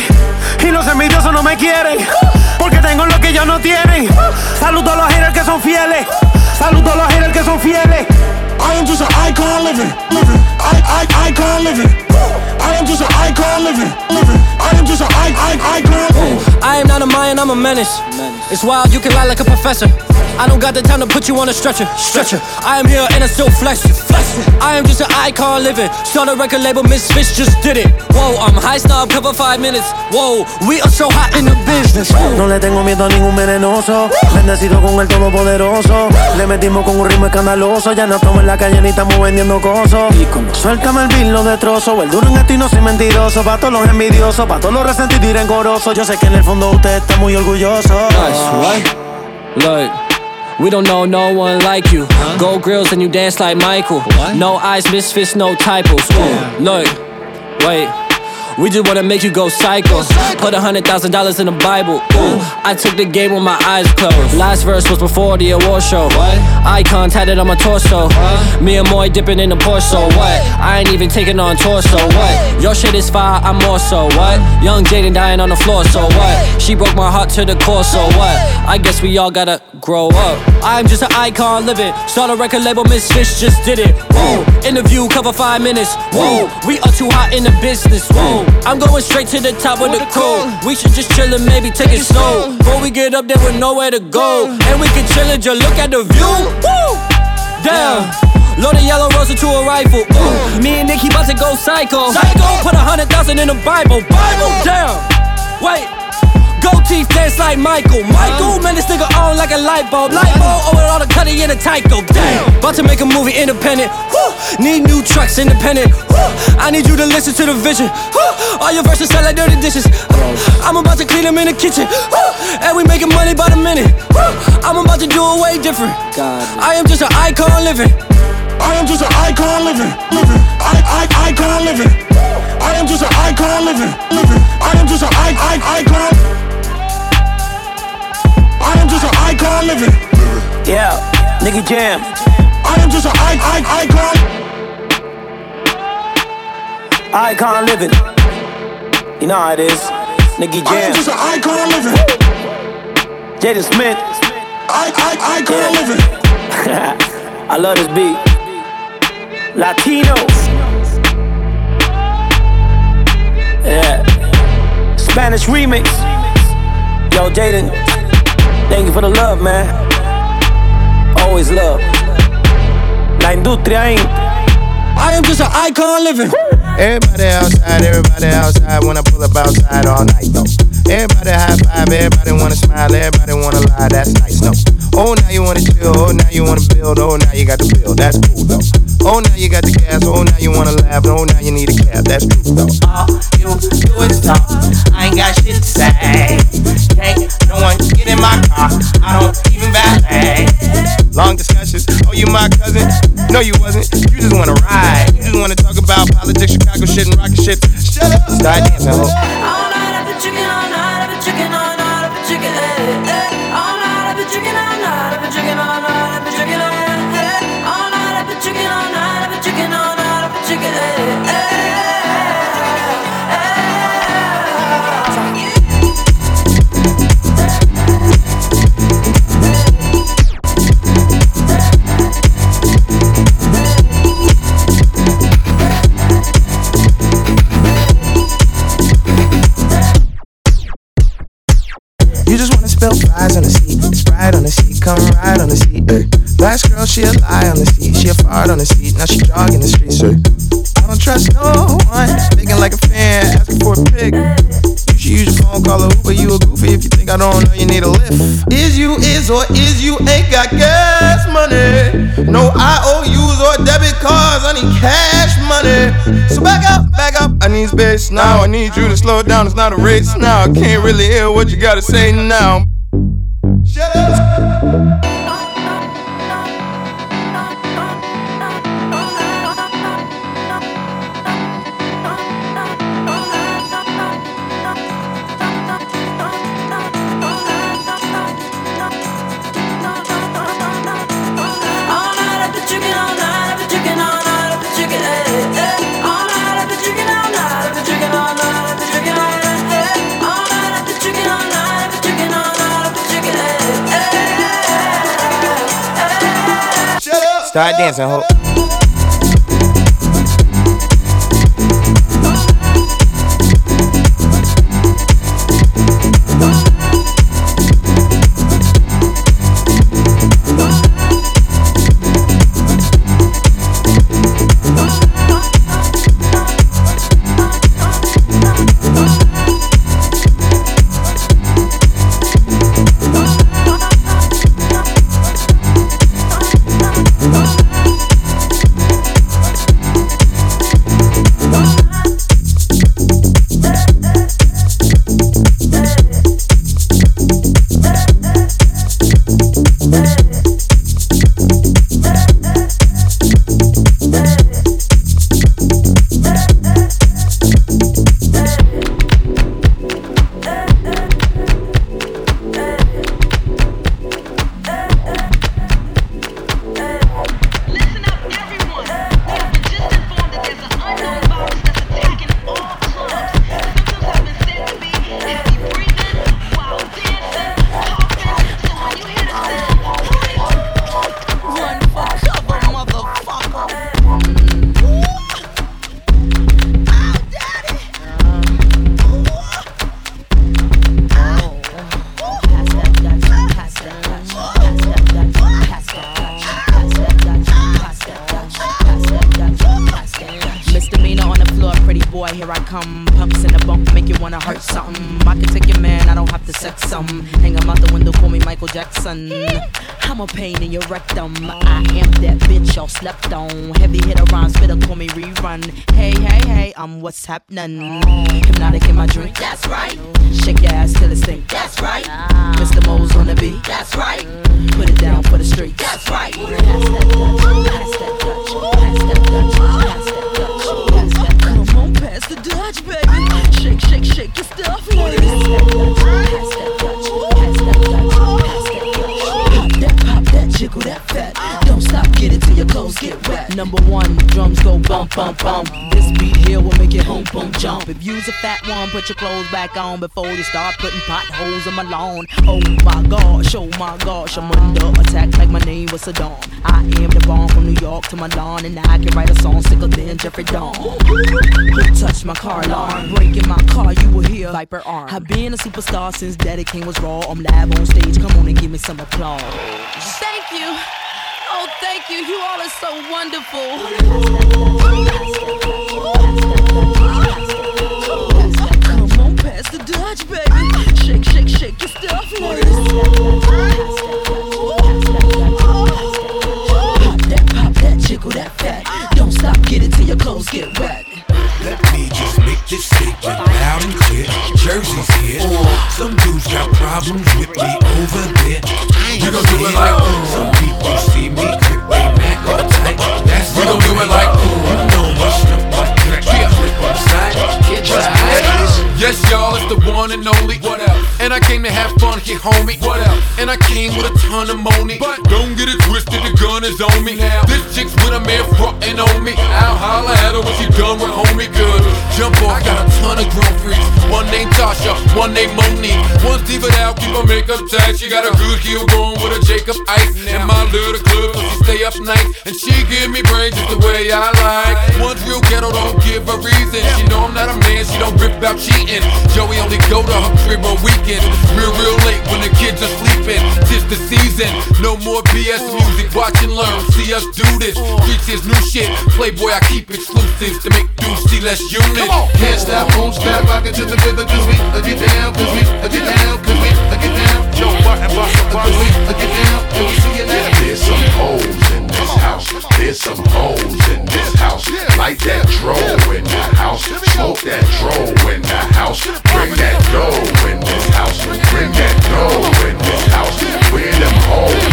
Y los envidiosos no me quieren, porque tengo lo que ellos no tienen. Saludo a los haters que son fieles, saludo a los haters que son fieles. I am just an icon living, living. I, I, icon living. I am just an icon living, living. I am just an I, I, icon. I am not a Mayan, I'm a menace. It's wild, you can lie like a professor. I don't got the time to put you on a stretcher, stretcher. I am here and I still flex, flex. I am just an icon living. Start a record label, Misfits just did it. Whoa, I'm high snob, cover five minutes. Whoa, we are so hot in the business. No le tengo miedo a ningún venenoso. Bendecido con el todopoderoso. Le metimos con un ritmo escandaloso. Ya no estamos en la calle ni estamos vendiendo cosas. Suéltame el bill, lo destrozo. El duro en esto y no soy mentiroso. Pa' todos los envidiosos, pa' todos los resentidos y rencorosos. Yo sé que en el fondo usted está muy orgulloso. Nice, what? Look. We don't know no one like you. Gold grills and you dance like Michael. No eyes, misfits, no typos. Look, wait. We just wanna make you go psycho. Put a hundred thousand dollars in the Bible. Ooh, I took the game with my eyes closed. Last verse was before the award show. What? Icon tatted on my torso. Me and Moy dipping in the Porsche. So what? I ain't even taking on tour. So what? Your shit is fire, I'm more so what? Young Jaden dying on the floor. So what? She broke my heart to the core. So what? I guess we all gotta grow up. I'm just an icon living. Start a record label, Miss Fish just did it. Whoa. Interview cover five minutes. Whoa. We are too hot in the business. Whoa. I'm going straight to the top of the crew. We should just chill and maybe take it slow. Before we get up there with nowhere to go. And we can chill and just look at the view. Woo! Damn. Load a yellow rose into a rifle. Ooh. Me and Nicky about to go psycho. Psycho. Put a hundred thousand in the Bible. Bible. Damn. Wait. Gold teeth dance like Michael. Michael, man, this nigga on like a light bulb. Light bulb, oh, with all the cutty in a Tyco. Damn. About to make a movie independent. Woo. Need new trucks independent. Woo. I need you to listen to the vision. Woo. All your verses sound like dirty dishes. I'm about to clean them in the kitchen. Woo. And we making money by the minute. Woo. I'm about to do it way different. God. I am just an icon living. I am just an icon living, living. I, I, icon living. I am just an icon living, living. I am just an I, I, icon. I am just an icon living. Yeah, nigga jam. I am just an I, I, icon. Icon living. You know how it is. Nigga jam. I am just an icon living. Jaden Smith. I, I, icon living. I love this beat. Latinos. Yeah. Spanish remix. Yo, Jaden. Thank you for the love, man. Always love. La industria ain't. I am just an icon living. Everybody outside, everybody outside. I pull up outside all night though. Everybody high five, everybody wanna smile, everybody wanna lie. That's nice though. Oh now you wanna chill, oh now you wanna build, oh now you got to build. That's cool though. Oh now you got the gas, oh now you wanna laugh, oh now you need a cab. That's true though. All you do is talk. I ain't got shit to say. Can't no one get in my car. I don't even valet. Long discussions. Oh, you my cousin? No, you wasn't. You just wanna ride. You just wanna talk about politics, Chicago shit, and rocket shit. Shut up. Start dancing, ho. You just wanna spill fries on the seat. Sprite on the seat, come ride on the seat. Ay. Last girl, she a lie on the seat. She a fart on the seat. Now she jogging the streets. Ay. I don't trust no one. Thinking like a fan, asking for a pic. You should use your phone, call a Uber. You a goofy if you think I don't know you need a lift. Is you is or is you ain't got gas money? No IOUs or debit cards. I need cash. So back up, back up. I need space now. I need you to slow down. It's not a race now. I can't really hear what you gotta say now. Shut up. Start dancing, ho. Boy, here I come. Pumps in the bump, make you wanna hurt something. I can take your man, I don't have to sex some. Hang him out the window, call me Michael Jackson. I'm a pain in your rectum. I am that bitch y'all slept on. Heavy hitter rhyme, spitter, call me rerun. Hey, hey, hey, I'm what's happening. Hypnotic in my drink, that's right. Shake your ass till it stink, that's right. Mr. Mo's on the beat, that's right. Put it down for the street, that's right. Pass that Dutch, pass that Dutch, pass that Dutch, pass that Dutch, pass Dutch, baby. Shake, shake, shake your stuff, ladies. Pass that Dutch, pass that Dutch, pass that Dutch. Pop that, pop that, jiggle that fat. Get it till your clothes get wet. Number one, drums go bump, bump, bump. This beat here will make it boom, boom, jump. If you's a fat one, put your clothes back on before you start putting potholes in my lawn. Oh my gosh, oh my gosh, I'm under attack like my name was Saddam. I am the bomb from New York to Milan, and I can write a song sicker than Jeffrey Dawn. Who touched my car alarm? Breaking my car, you will hear Viper arm. I've been a superstar since Daddy Kane was raw. I'm live on stage, come on and give me some applause. Thank you. Thank you. You all are so wonderful. Come on, pass the Dutch, baby. Shake, shake, shake your stuff, ladies. Pop that, pop that, jiggle that fat. Don't stop, get it till your clothes get wet. Let me just make this statement loud and clear. Jersey's here. Some dudes got problems with me over there. We gon' do it like ooh. Some people see me do it like stuff like crack. Yeah, flip on the side. Get your eyes. Yes, y'all, it's the one and only. What else? And I came to have fun here, homie. What else? And I came with a ton of money. But don't get it twisted, the gun is on me. Now, this chick's with a man frontin' on me. I'll holla at her when she done with homie good. Jump off, I got a ton of grown freaks. One named Tasha, one named Monique. One's diva out, keep her makeup tight. She got a good heel going with a Jacob Ice. In my little club, so she stay up nights. And she give me brains just the way I like. One's real ghetto, don't give a reason. She know I'm not a man, she don't rip about cheating. Joey only go to her crib on weekends. Real, real late when the kids are sleeping. Tis the season, no more BS music. Watch and learn, see us do this. Reach his new shit. Playboy, I keep exclusives to make dudes see less unit. Can't stop, won't stop, rock it to the rhythm, cause we uh, get down, cause we uh, get down, cause we get down. There's some in this house, there's some in this house. Light that in house, smoke that in the house. Bring that dough in this house, bring that dough in this house. Where them this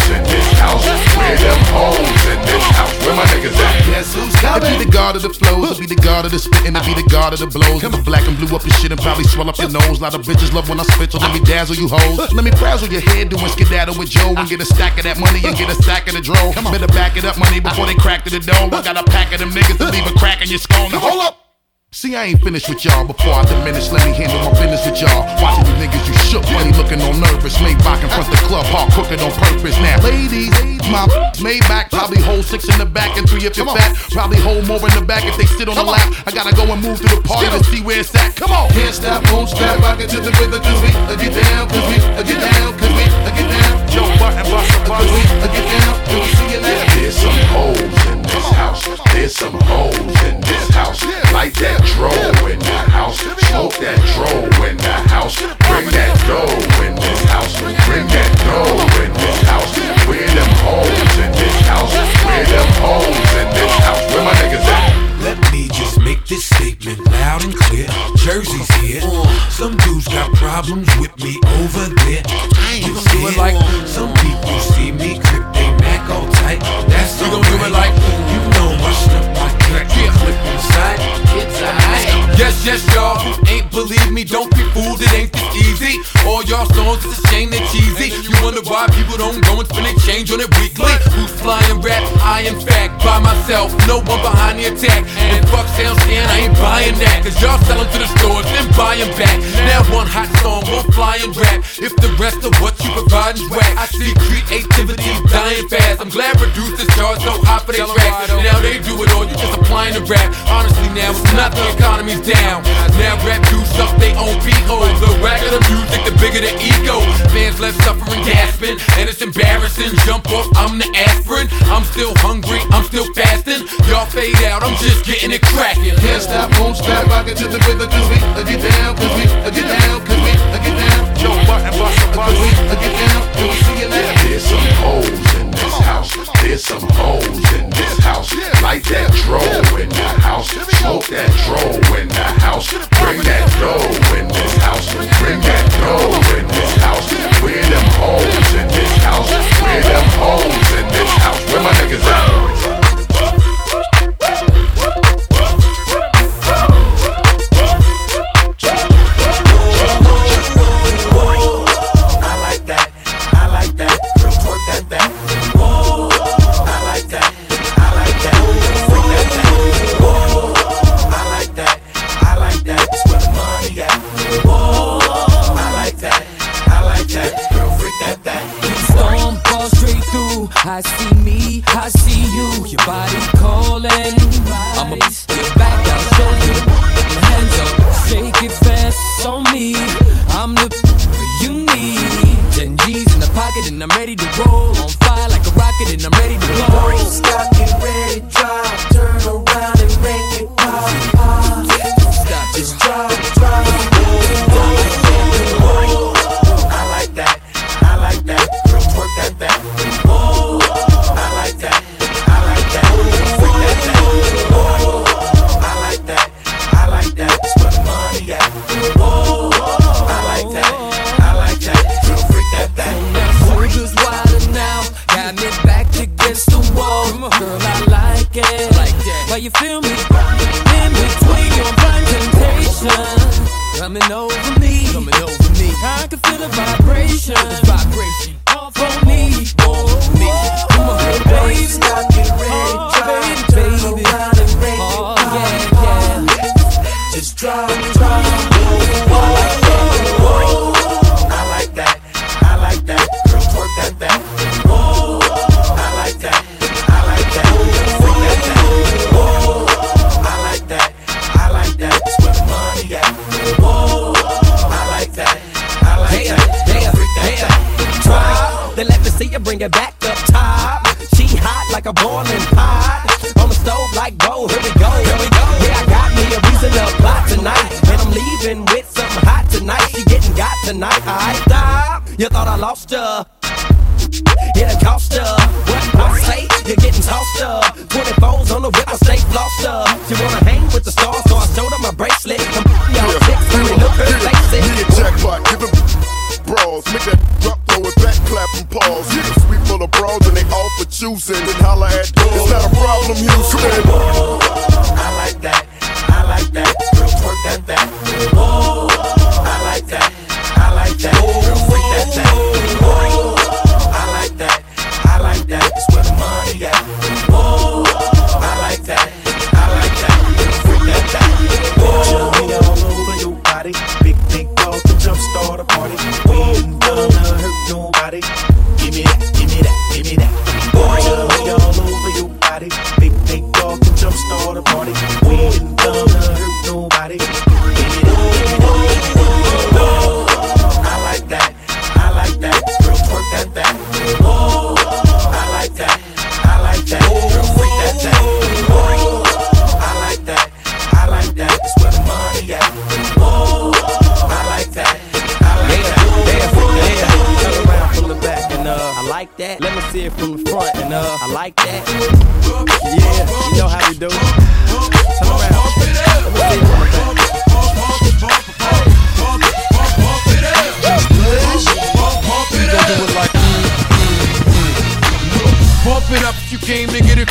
house? Where them hoes in this house? Where my niggas at? Guess who's I be the god of the flows, I be the god of the spitting, I be the god of the blows. I'm black and blue up your shit and probably swell up your nose. lot of bitches love when I spit, so let me dazzle you hoes. Let me frazzle your head, doing skedaddle with Joe and get a stack of that money and get a stack of the dro. Better back it up, money, before they crack to the dough. I got a pack of them niggas to leave a crack in your skull. Now hold up. See, I ain't finished with y'all before I diminish. Let me handle my business with y'all. Watching you niggas, you shook, money looking all nervous. Maybach in front the club, hard cooking on purpose. Now, ladies, my Maybach probably hold six in the back and three if you're fat. Probably hold more in the back if they sit on the lap. I gotta go and move to the party to see where it's at. Come on. Can't stop, won't stop, rock it to the rhythm, cause we uh, get down, cause we uh, get down, cause we uh, get down. Joe Button, Button, Cause we uh, get down, we see it now. There's some hoes in this house, there's some hoes in this house. Light that dro in the house, smoke that dro in the house. Bring that dough in this house, bring that dough in this house. Where them hoes in this house? Where them hoes in this house? Where my niggas at? Let me just make this statement loud and clear. Jersey's here. Some dudes got problems with me over there. Gon' do it like some people see me grip they Mac all tight. That's we gon' do it like you know my stuff, Yes, yes, y'all. Ain't believe me, don't be fooled, it ain't this easy. All y'all songs, it's a shame they're cheesy. You wonder why people don't go and spend a change on it weekly. Who's flying rap? I, in fact, by myself, no one behind the attack. And fuck SoundScan, I ain't buying that. Cause y'all selling to the stores, then buying back. Now one hot song will fly and rap. If the rest of what you provide is whack, I see creativity dying fast. I'm glad producers charge so high for their tracks. Now they do it all, you just applying to rap. Honestly, now it's not the economy's down. Now rap dudes up they own BO. The whacker the music, the bigger the ego. Fans left suffering, gasping, and it's embarrassing. Jump off, I'm the aspirin. I'm still hungry, I'm still fasting. Y'all fade out, I'm just getting it cracking. Can't stop, won't stop, rockin' to the rhythm, cause me, I uh, get down, cause we I get down, cause we I get down. Joe Button, Button, Button, I get down, do we see it now? Yeah, there's some hoes house. There's some hoes in this house. Light that dro in the house. Smoke that dro in the house. Bring that dough in this house. Bring that dough in this house. Where them hoes in this house? Where them hoes in this house? Where my niggas at?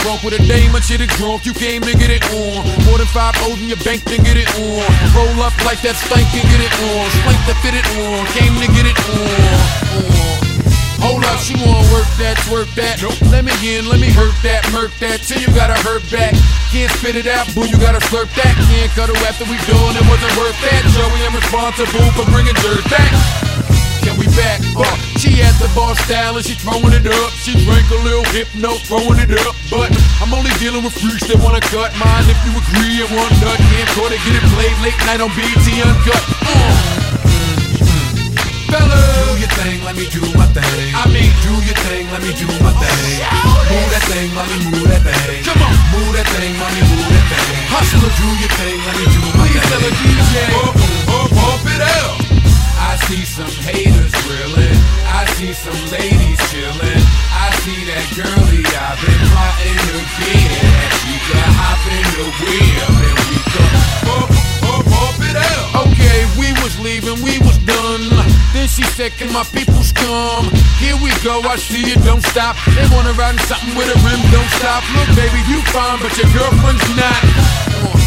Drunk with a dame, much of drunk. You came to get it on. More than five O's in your bank, to get it on. Roll up like that spank, and get it on. Spank to fit it on. Came to get it on. on. Hold up, she wanna work that, twerk that. Nope. Let me in, let me hurt that, murk that. Till you gotta hurt back. Can't spit it out, boo, you gotta slurp that. Can't cut her after we done, it wasn't worth that. Joey, I'm responsible for bringing dirt back and we back. But she has the bar style and she throwing it up. She drank a little hypno, throwing it up. But I'm only dealing with freaks that wanna cut mine. If you agree, it won't cut. Can't try to get it played late night on BET Uncut. Uh. Fellas. Do your thing, let me do my thing. I mean, do your thing, let me do my thing. Oh, move that thing, mommy, move that thing. Come on, move that thing, mommy, move that thing. Hustler, do your thing, let me do my Please thing. Please tell the DJ, oh, oh, pump it out. I see some haters grilling. I see some ladies chilling. I see that girly I've been plotting to get. You can hop in the wheel and we can pump, pump bump it out. Okay, we was leaving, we was done. Then she said, can my people's come? Here we go, I see it, don't stop. They wanna ride in something with a rim, don't stop. Look, baby, you fine, but your girlfriend's not.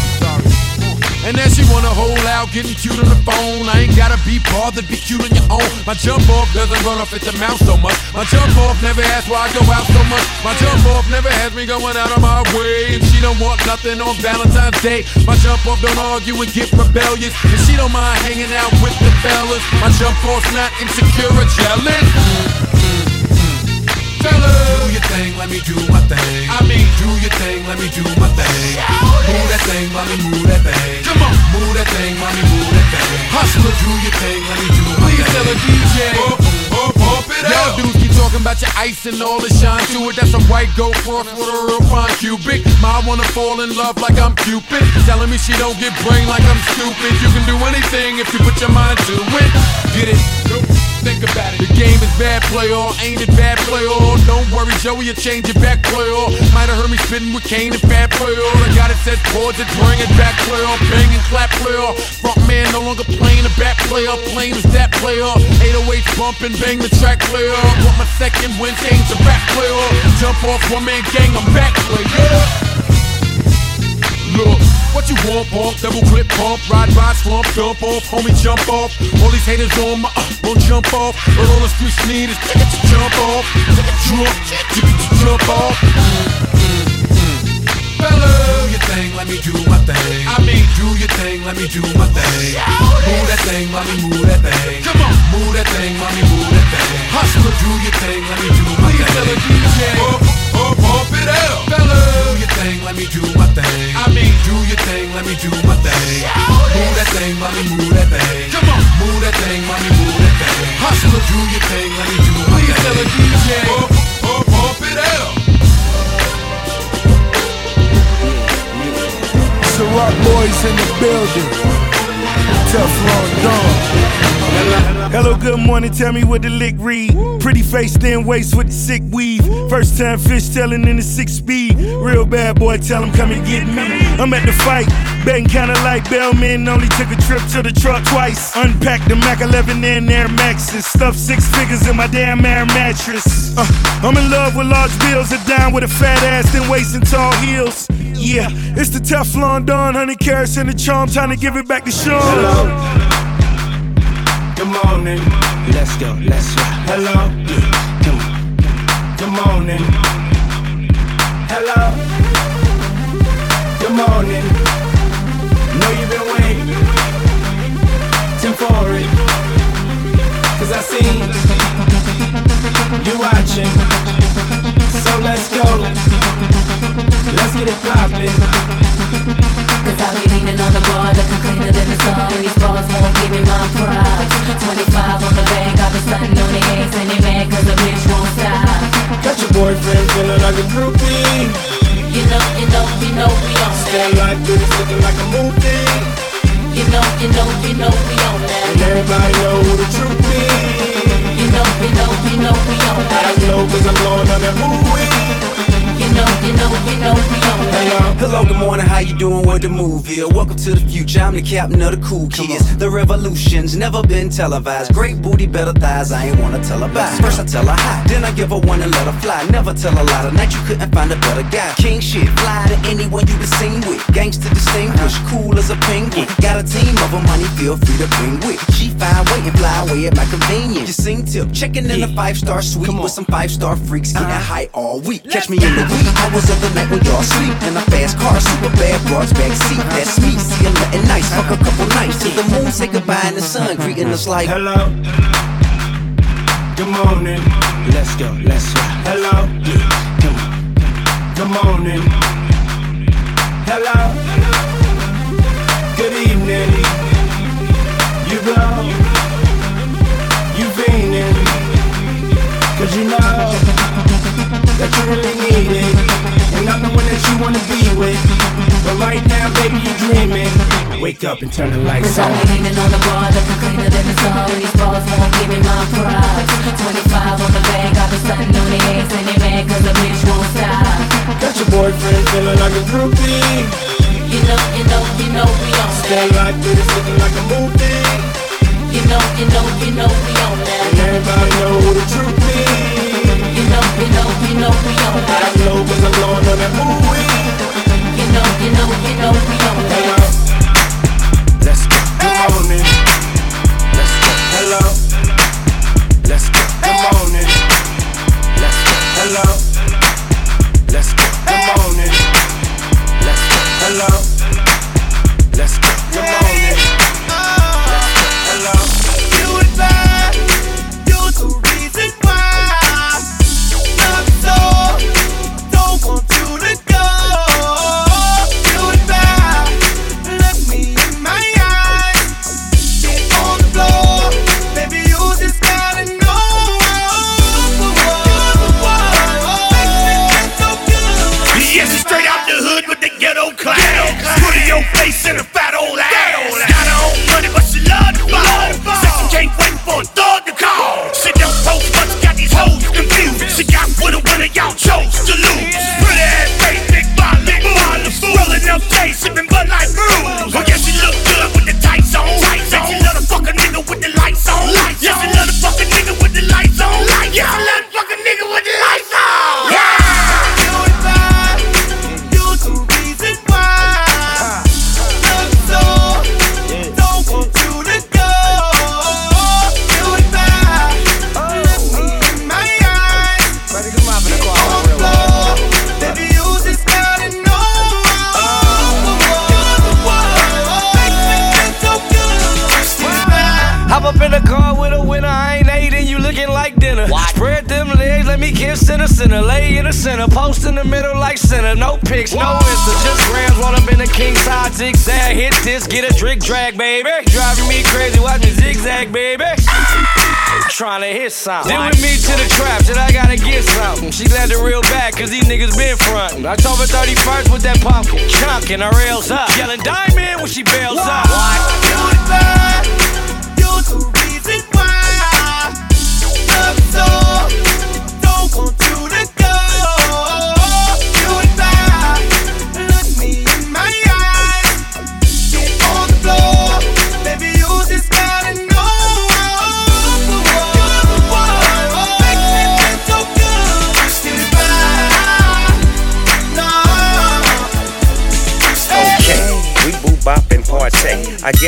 And then she wanna hold out, getting cute on the phone. I ain't gotta be bothered, be cute on your own. My jump off doesn't run off at the mouth so much. My jump off never asks why I go out so much. My jump off never has me going out of my way. And she don't want nothing on Valentine's Day. My jump off don't argue and get rebellious. And she don't mind hanging out with the fellas. My jump off's not insecure or jealous. Fellas, Do your thing, let me do my thing. I mean, do your thing, let me do my thing. Move oh, that thing, mommy, move that thing. Come on. Move that thing, mommy, move that thing. Hustler. do your thing, let me do my Please thing. tell a DJ. Pump, pump Y'all dudes keep talking about your ice and all the shine to it. That's a white gold cross with a real fine cubic. Ma wanna fall in love like I'm Cupid. Telling me she don't get brain like I'm stupid. You can do anything if you put your mind to it. Get it? Think about it. The game is bad, play all. Ain't it bad, play all? Don't worry, Joey, you change it back, play all. Might have heard me spitting with Kane and Fat, play all. I got it set chords, it bring it back, play all. Bang and clap, play all. Front man no longer playing a back, play all. Plain as that, play all. 808 bumping, bang the track, play all. Want my second win, change the rap, play all. Jump off one man gang, I'm back, play all. Look, what you want, pump, double clip pump, ride by slump, jump off, homie, jump off. All these haters on my, uh, won't jump off. But all the streets need is to jump off, jump, jump off. Fellas, Do your thing, let me do my thing. I mean, do your thing, let me do my thing. Move oh, that thing, mommy, move that thing. Come on. Move that thing, mommy, move that thing. Hustler. do your thing, let me do my Please tell a thing. DJ. Pump, pump, pump it up. Fellas. Do your thing, let me do my thing. I mean, do your thing, let me do my thing. Oh, move that thing, mommy, move that thing. Come on. Move that thing, mommy, move that thing. Hustler. do your thing, let me do my Please tell a. DJ. Pump, pump, pump it up. Ciroc boys in the building. Teflon Don. Hello, good morning. Tell me what the lick read. Pretty face, thin waist with the sick weave. First time fish telling in the six speed. Real bad boy, tell him come and get me. I'm at the fight, betting kinda like Bellman. Only took a trip to the truck twice. Unpacked the Mac 11 and Air Maxes. Stuffed six figures in my damn air mattress. Uh, I'm in love with large bills. A down with a fat ass, thin waist and tall heels. Yeah, it's the Teflon Don, 100 carats in the charm. Time to give it back to Sean. Hello. Good morning. Let's go. Let's go. Hello. Come on. Good morning. Hello. Good morning. Know you've been waiting. Tim for it. Cause I see you watching. So let's go. Get it poppin'. Cause I be leaning on the bar, looking cleaner than the sun. These bars won't give me my props. 25 on the bank, I've been stunting on the eggs, and they mad cause the bitch won't stop. Got your boyfriend feeling like a groupie. You know, you know, you know we on Stand that. like this, looking like a movie. You know, you know, you know we on that. Morning, how you doing? What the move here? Welcome to the future, I'm the captain of the cool kids. The revolution's never been televised. Great booty, better thighs, I ain't wanna tell her bye. First I tell her hi, then I give her one and let her fly. Never tell a lie, tonight you couldn't find a better guy. King shit, fly to anyone you been seen with. Gangster distinguished, cool as a penguin. Got a team of them, money feel free to bring with. She fine, wait and fly away at my convenience. You sing tip, checking in a five star suite with some five star freaks, getting high all week. Catch me in the wee hours of the night when y'all sleep. In a fast car, super bad broads back seat. That's me, see I'm nothing nice. Fuck a couple nights till the moon say goodbye and the sun greeting us like. Hello. Good morning. Let's go. Let's go. Hello. Come on. Good morning. Hello. Good evening. You blow. You fiending. Cause you know that you really need it. I'm the one that you wanna be with. But right now, baby, you're dreaming. Wake up and turn the lights on. be leaning on the bar, looking cleaner than the sun. These bars won't give me my props. 25 on the bank, I've been stunting on the eggs, and they mad cause a bitch won't stop. Got your boyfriend feeling like a groupie. You know, you know, you know we on that. Stay like this, looking like a movie. You know, you know, you know we on that. And everybody know who the truth is. Know, you know, you know we on I that. know cause I'm going on that movie. You know, you know, you know we on that. Let's go. Good morning. Let's go. Hello. Let's go. Good morning. Let's go. Hello. Let's go. Good morning. Let's go. Hello.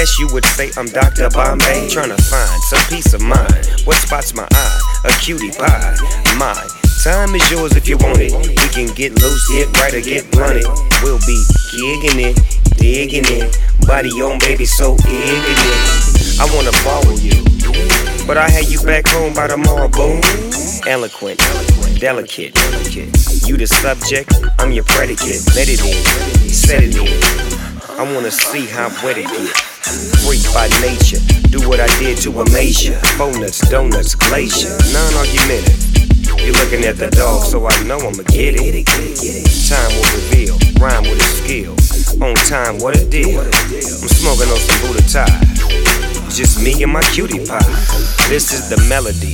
Guess you would say I'm Dr. Bombay. Tryna find some peace of mind. What spots my eye? A cutie pie. My time is yours if you want it. We can get loose, get right, or get blunted. We'll be gigging it, digging it. Body on, baby, so it. I wanna with you. But I had you back home by tomorrow, boom. Eloquent, delicate. You the subject, I'm your predicate. Let it in, set it in. I wanna see how wet it get. Freak by nature, do what I did to Amasia. Donuts, donuts, glacier, non argumentative. You're looking at the dog, so I know I'ma get it. Time will reveal, rhyme with a skill. On time, what a deal. I'm smoking on some Buddha tie. Just me and my cutie pie. This is the melody.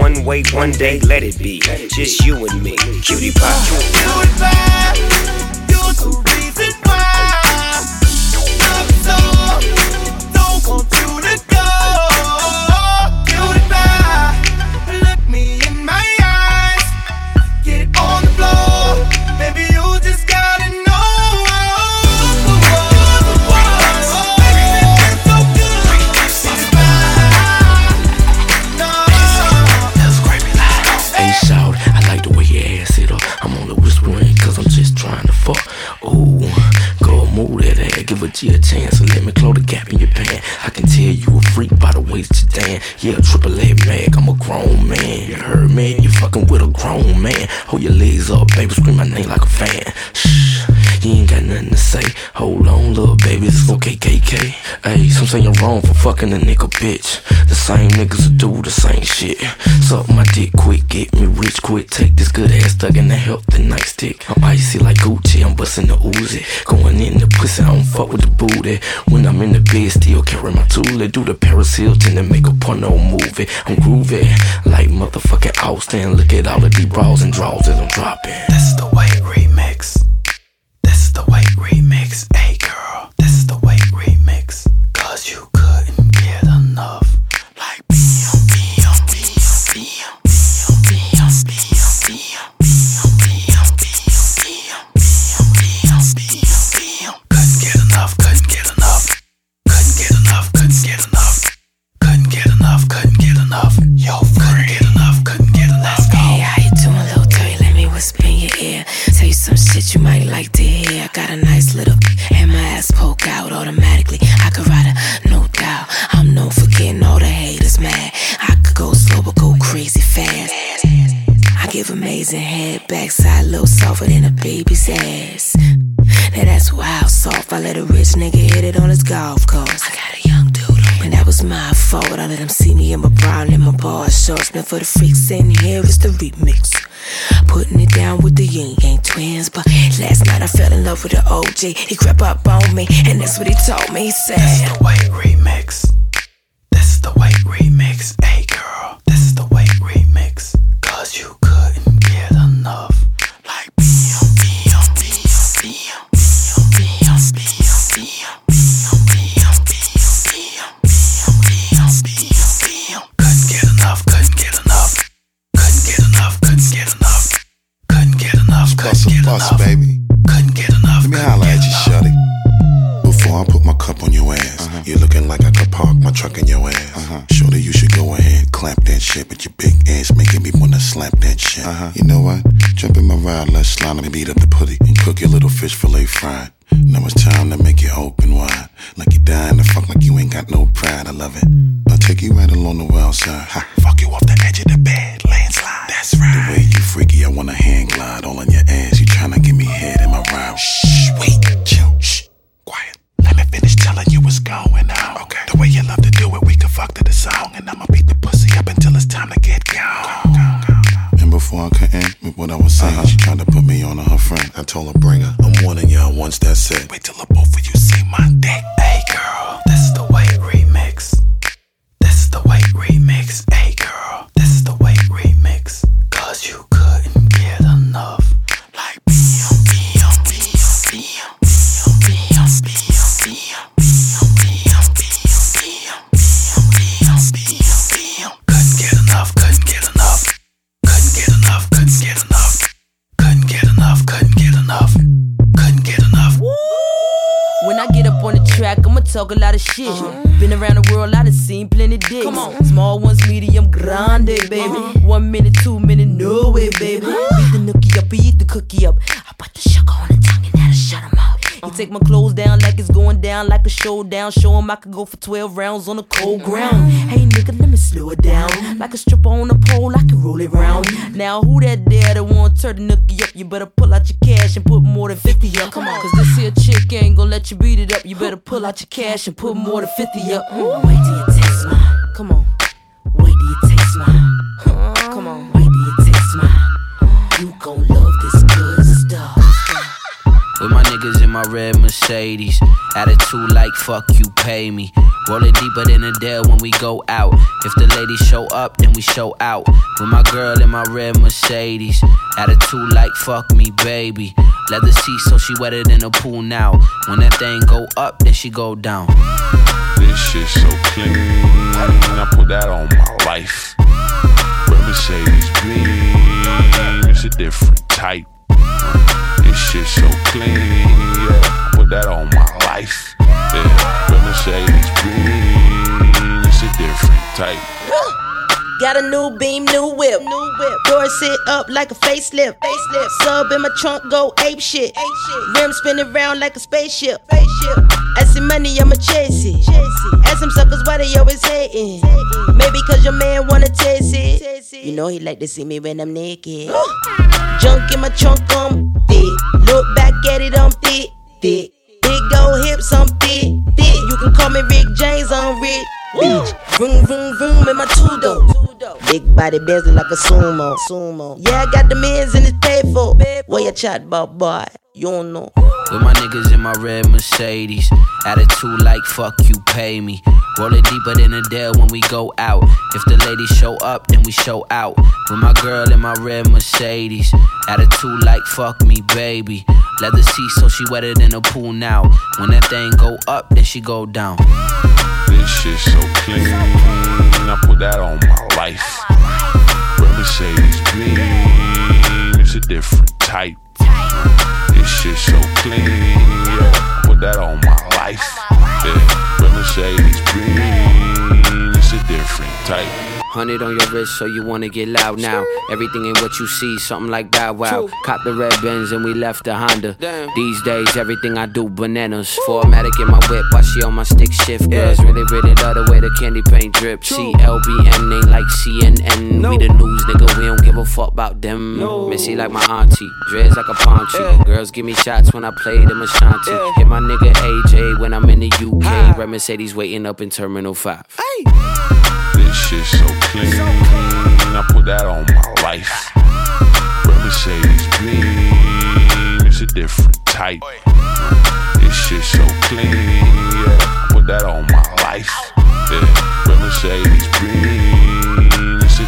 One way, one day, let it be. Just you and me, cutie pie. You're the reason a chance and let me close the gap in your pants. I can tell you a freak by the way that you dance. Yeah, triple A mag, I'm a grown man. You heard me? You fucking with a grown man. Hold your legs up, baby, scream my name like a fan. Shh. You ain't got nothing to say. Hold on, little baby, it's for KKK. Hey, some say I'm wrong for fucking a nigga, bitch. The same niggas who do the same shit. Suck my dick quick, get me rich quick. Take this good ass thug and the healthy nightstick. I'm icy like Gucci, I'm busting the Uzi. Going in the pussy, I don't fuck with the booty. When I'm in the bed, still carry my tool. Do the Paris Hilton and make a porno movie. I'm groovy, like motherfucking Austin. Look at all of these bras and draws that I'm dropping. That's the way remix. Remix. Baby's ass. Now that's wild soft. I let a rich nigga hit it on his golf course. I got a young dude, and that was my fault. I let him see me in my brown and my bar shorts. Now for the freaks in here, it's the remix. Putting it down with the yin yang twins. But last night I fell in love with the OG. He crept up on me, and that's what he told me. He said, This is the way remix. This is the way remix. Hey girl, this is the way remix. Cause you enough, couldn't get Bust, enough. baby. Couldn't get enough. Let me holler at you, shorty. Before I put my cup on your ass, uh-huh. you're looking like I could park my truck in your ass. Uh-huh. Shorty, you should go ahead, clap that shit with your big ass, making me wanna slap that shit. Uh-huh. You know what? Jump in my ride, let's slide and beat up the putty and cook your little fish fillet fried. Now it's time to make you open wide, like you dying to fuck like you ain't got no pride. I love it. I'll take you right along the wild side. Ha, fuck you off the edge of the bed, landslide. That's right. The way you freaky, I wanna hand glide all on your ass. You tryna give me head in my ride. Shh, wait, chill, shh, quiet. Let me finish telling you what's going on. Okay. The way you love to do it, we can fuck to the song, and I'ma beat the pussy up until it's time to get gone. And before I could end with what I was saying, uh-huh. she tried to put me on to her friend. I told her, bring her. I'm warning y'all once that's said. Wait till the both of you see my dick. Hey girl, this is the way remix. This is the way remix. Hey girl, talk a lot of shit. Uh-huh. Been around the world, I done seen plenty dicks. Small ones, medium, grande, uh-huh. baby. One minute, two minute, no way, baby. Beat the nookie up, eat the cookie up. I put the sugar on the tongue and that'll shut 'em up. He take my clothes down like it's going down like a showdown. Show him I could go for 12 rounds on the cold ground. Hey nigga, let me slow it down. Like a stripper on a pole, I can roll it round. Now who that there that want to turn the nookie up? You better pull out your cash and put more than 50 up. Come on, cause this here chick ain't gonna let you beat it up. You better pull out your cash and put more than 50 up. Wait till you taste mine. Come on. Wait till you taste mine. Come on. Wait till you taste mine. You gon' love this good stuff. With my niggas in my red Mercedes. Attitude like fuck you, pay me. Roll it deeper than a dead when we go out. If the ladies show up, then we show out. With my girl in my red Mercedes. Attitude like fuck me, baby. Leather seat, so she wetter than a pool now. When that thing go up, then she go down. This shit so clean. I put that on my life. Red Mercedes beam, it's a different type. This shit so clean. Yeah, put that on my life. Yeah, Red Mercedes beam, it's a different type. Got a new beam, new whip. New whip. Door sit up like a facelift. Facelift. Sub in my trunk, go ape shit. Ape shit. Rim spinning round like a spaceship. Spaceship. I see money, I'ma chase it. Chase it. Ask them suckers why they always hating. Maybe cause your man wanna taste it. You know he like to see me when I'm naked. Junk in my trunk, I'm thick. Look back at it, I'm thick, thick. Big old hips, I'm thick, thick. You can call me Rick James, I'm Rick. Beach. Vroom, vroom, vroom in my two Big body bezel like a sumo. sumo. Yeah, I got the mids and it's paid for. Where you chat about, boy? You don't know. With my niggas in my red Mercedes. Attitude like fuck you, pay me. Roll it deeper than a dead when we go out. If the ladies show up, then we show out. With my girl in my red Mercedes. Attitude like fuck me, baby. Leather seat so she wetter than a pool now. When that thing go up, then she go down. This shit so clean. I put that on my life. Red Mercedes beam. It's a different type. This shit so clean. Yeah, put that on my life. Yeah, Red Mercedes beam. It's a different type. Hundred on your wrist, so you wanna get loud now. Everything ain't what you see, something like Bow Wow. Cop the red Benz and we left the Honda. These days, everything I do bananas. Formatic in my whip, while she on my stick shift. Girls really, really love the way the candy paint drip. CLBN ain't like CNN. We the news, nigga. We don't give a fuck about them. Missy like my auntie, dreads like a palm tree. Girls give me shots when I play them Ashanti. Hit my nigga AJ when I'm in the UK. Red Mercedes waiting up in Terminal 5. This shit so clean. I put that on my life. Red Mercedes beam. It's a different type. This shit so clean. Yeah, I put that on my life. Yeah, Red Mercedes beam.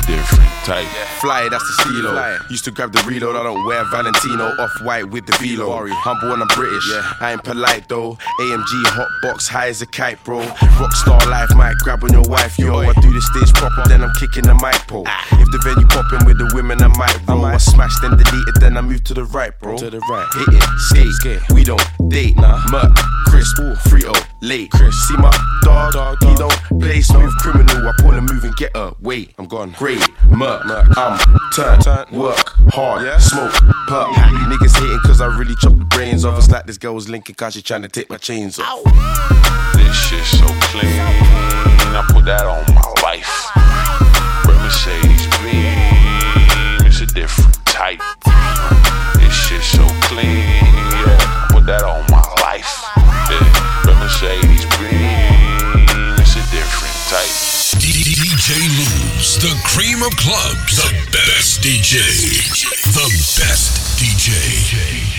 Different type. Fly, that's the stilo. Used to grab the reload, I don't wear Valentino off white with the velo. Humble and I'm British, I ain't polite though. AMG hot box, high as a kite, bro. Rockstar life might grab on your wife, yo. I do the stage proper, then I'm kicking the mic pole. Ah. If the venue popping with the women, I might roll. I smash, then delete it, then I move to the right, bro. To the right, hit it, skate. We don't date, nah. Merc, crisp, Frito, oh, late. Chris, see my dog, he don't play smooth criminal. I pull a move and get a wait. I'm gone, great, Merc. I'm turn, work hard, yeah. smoke, pop. Niggas hating cause I really chop the brains off. It's like this girl was linking cause she trying to take my chains off. This shit so clean. I put that on my life. Red Mercedes beam. It's a different type. This shit so clean. Yeah, I put that on my life. Yeah, Red Mercedes beam. It's a different type. DJ The cream of clubs, the best DJ, the best DJ.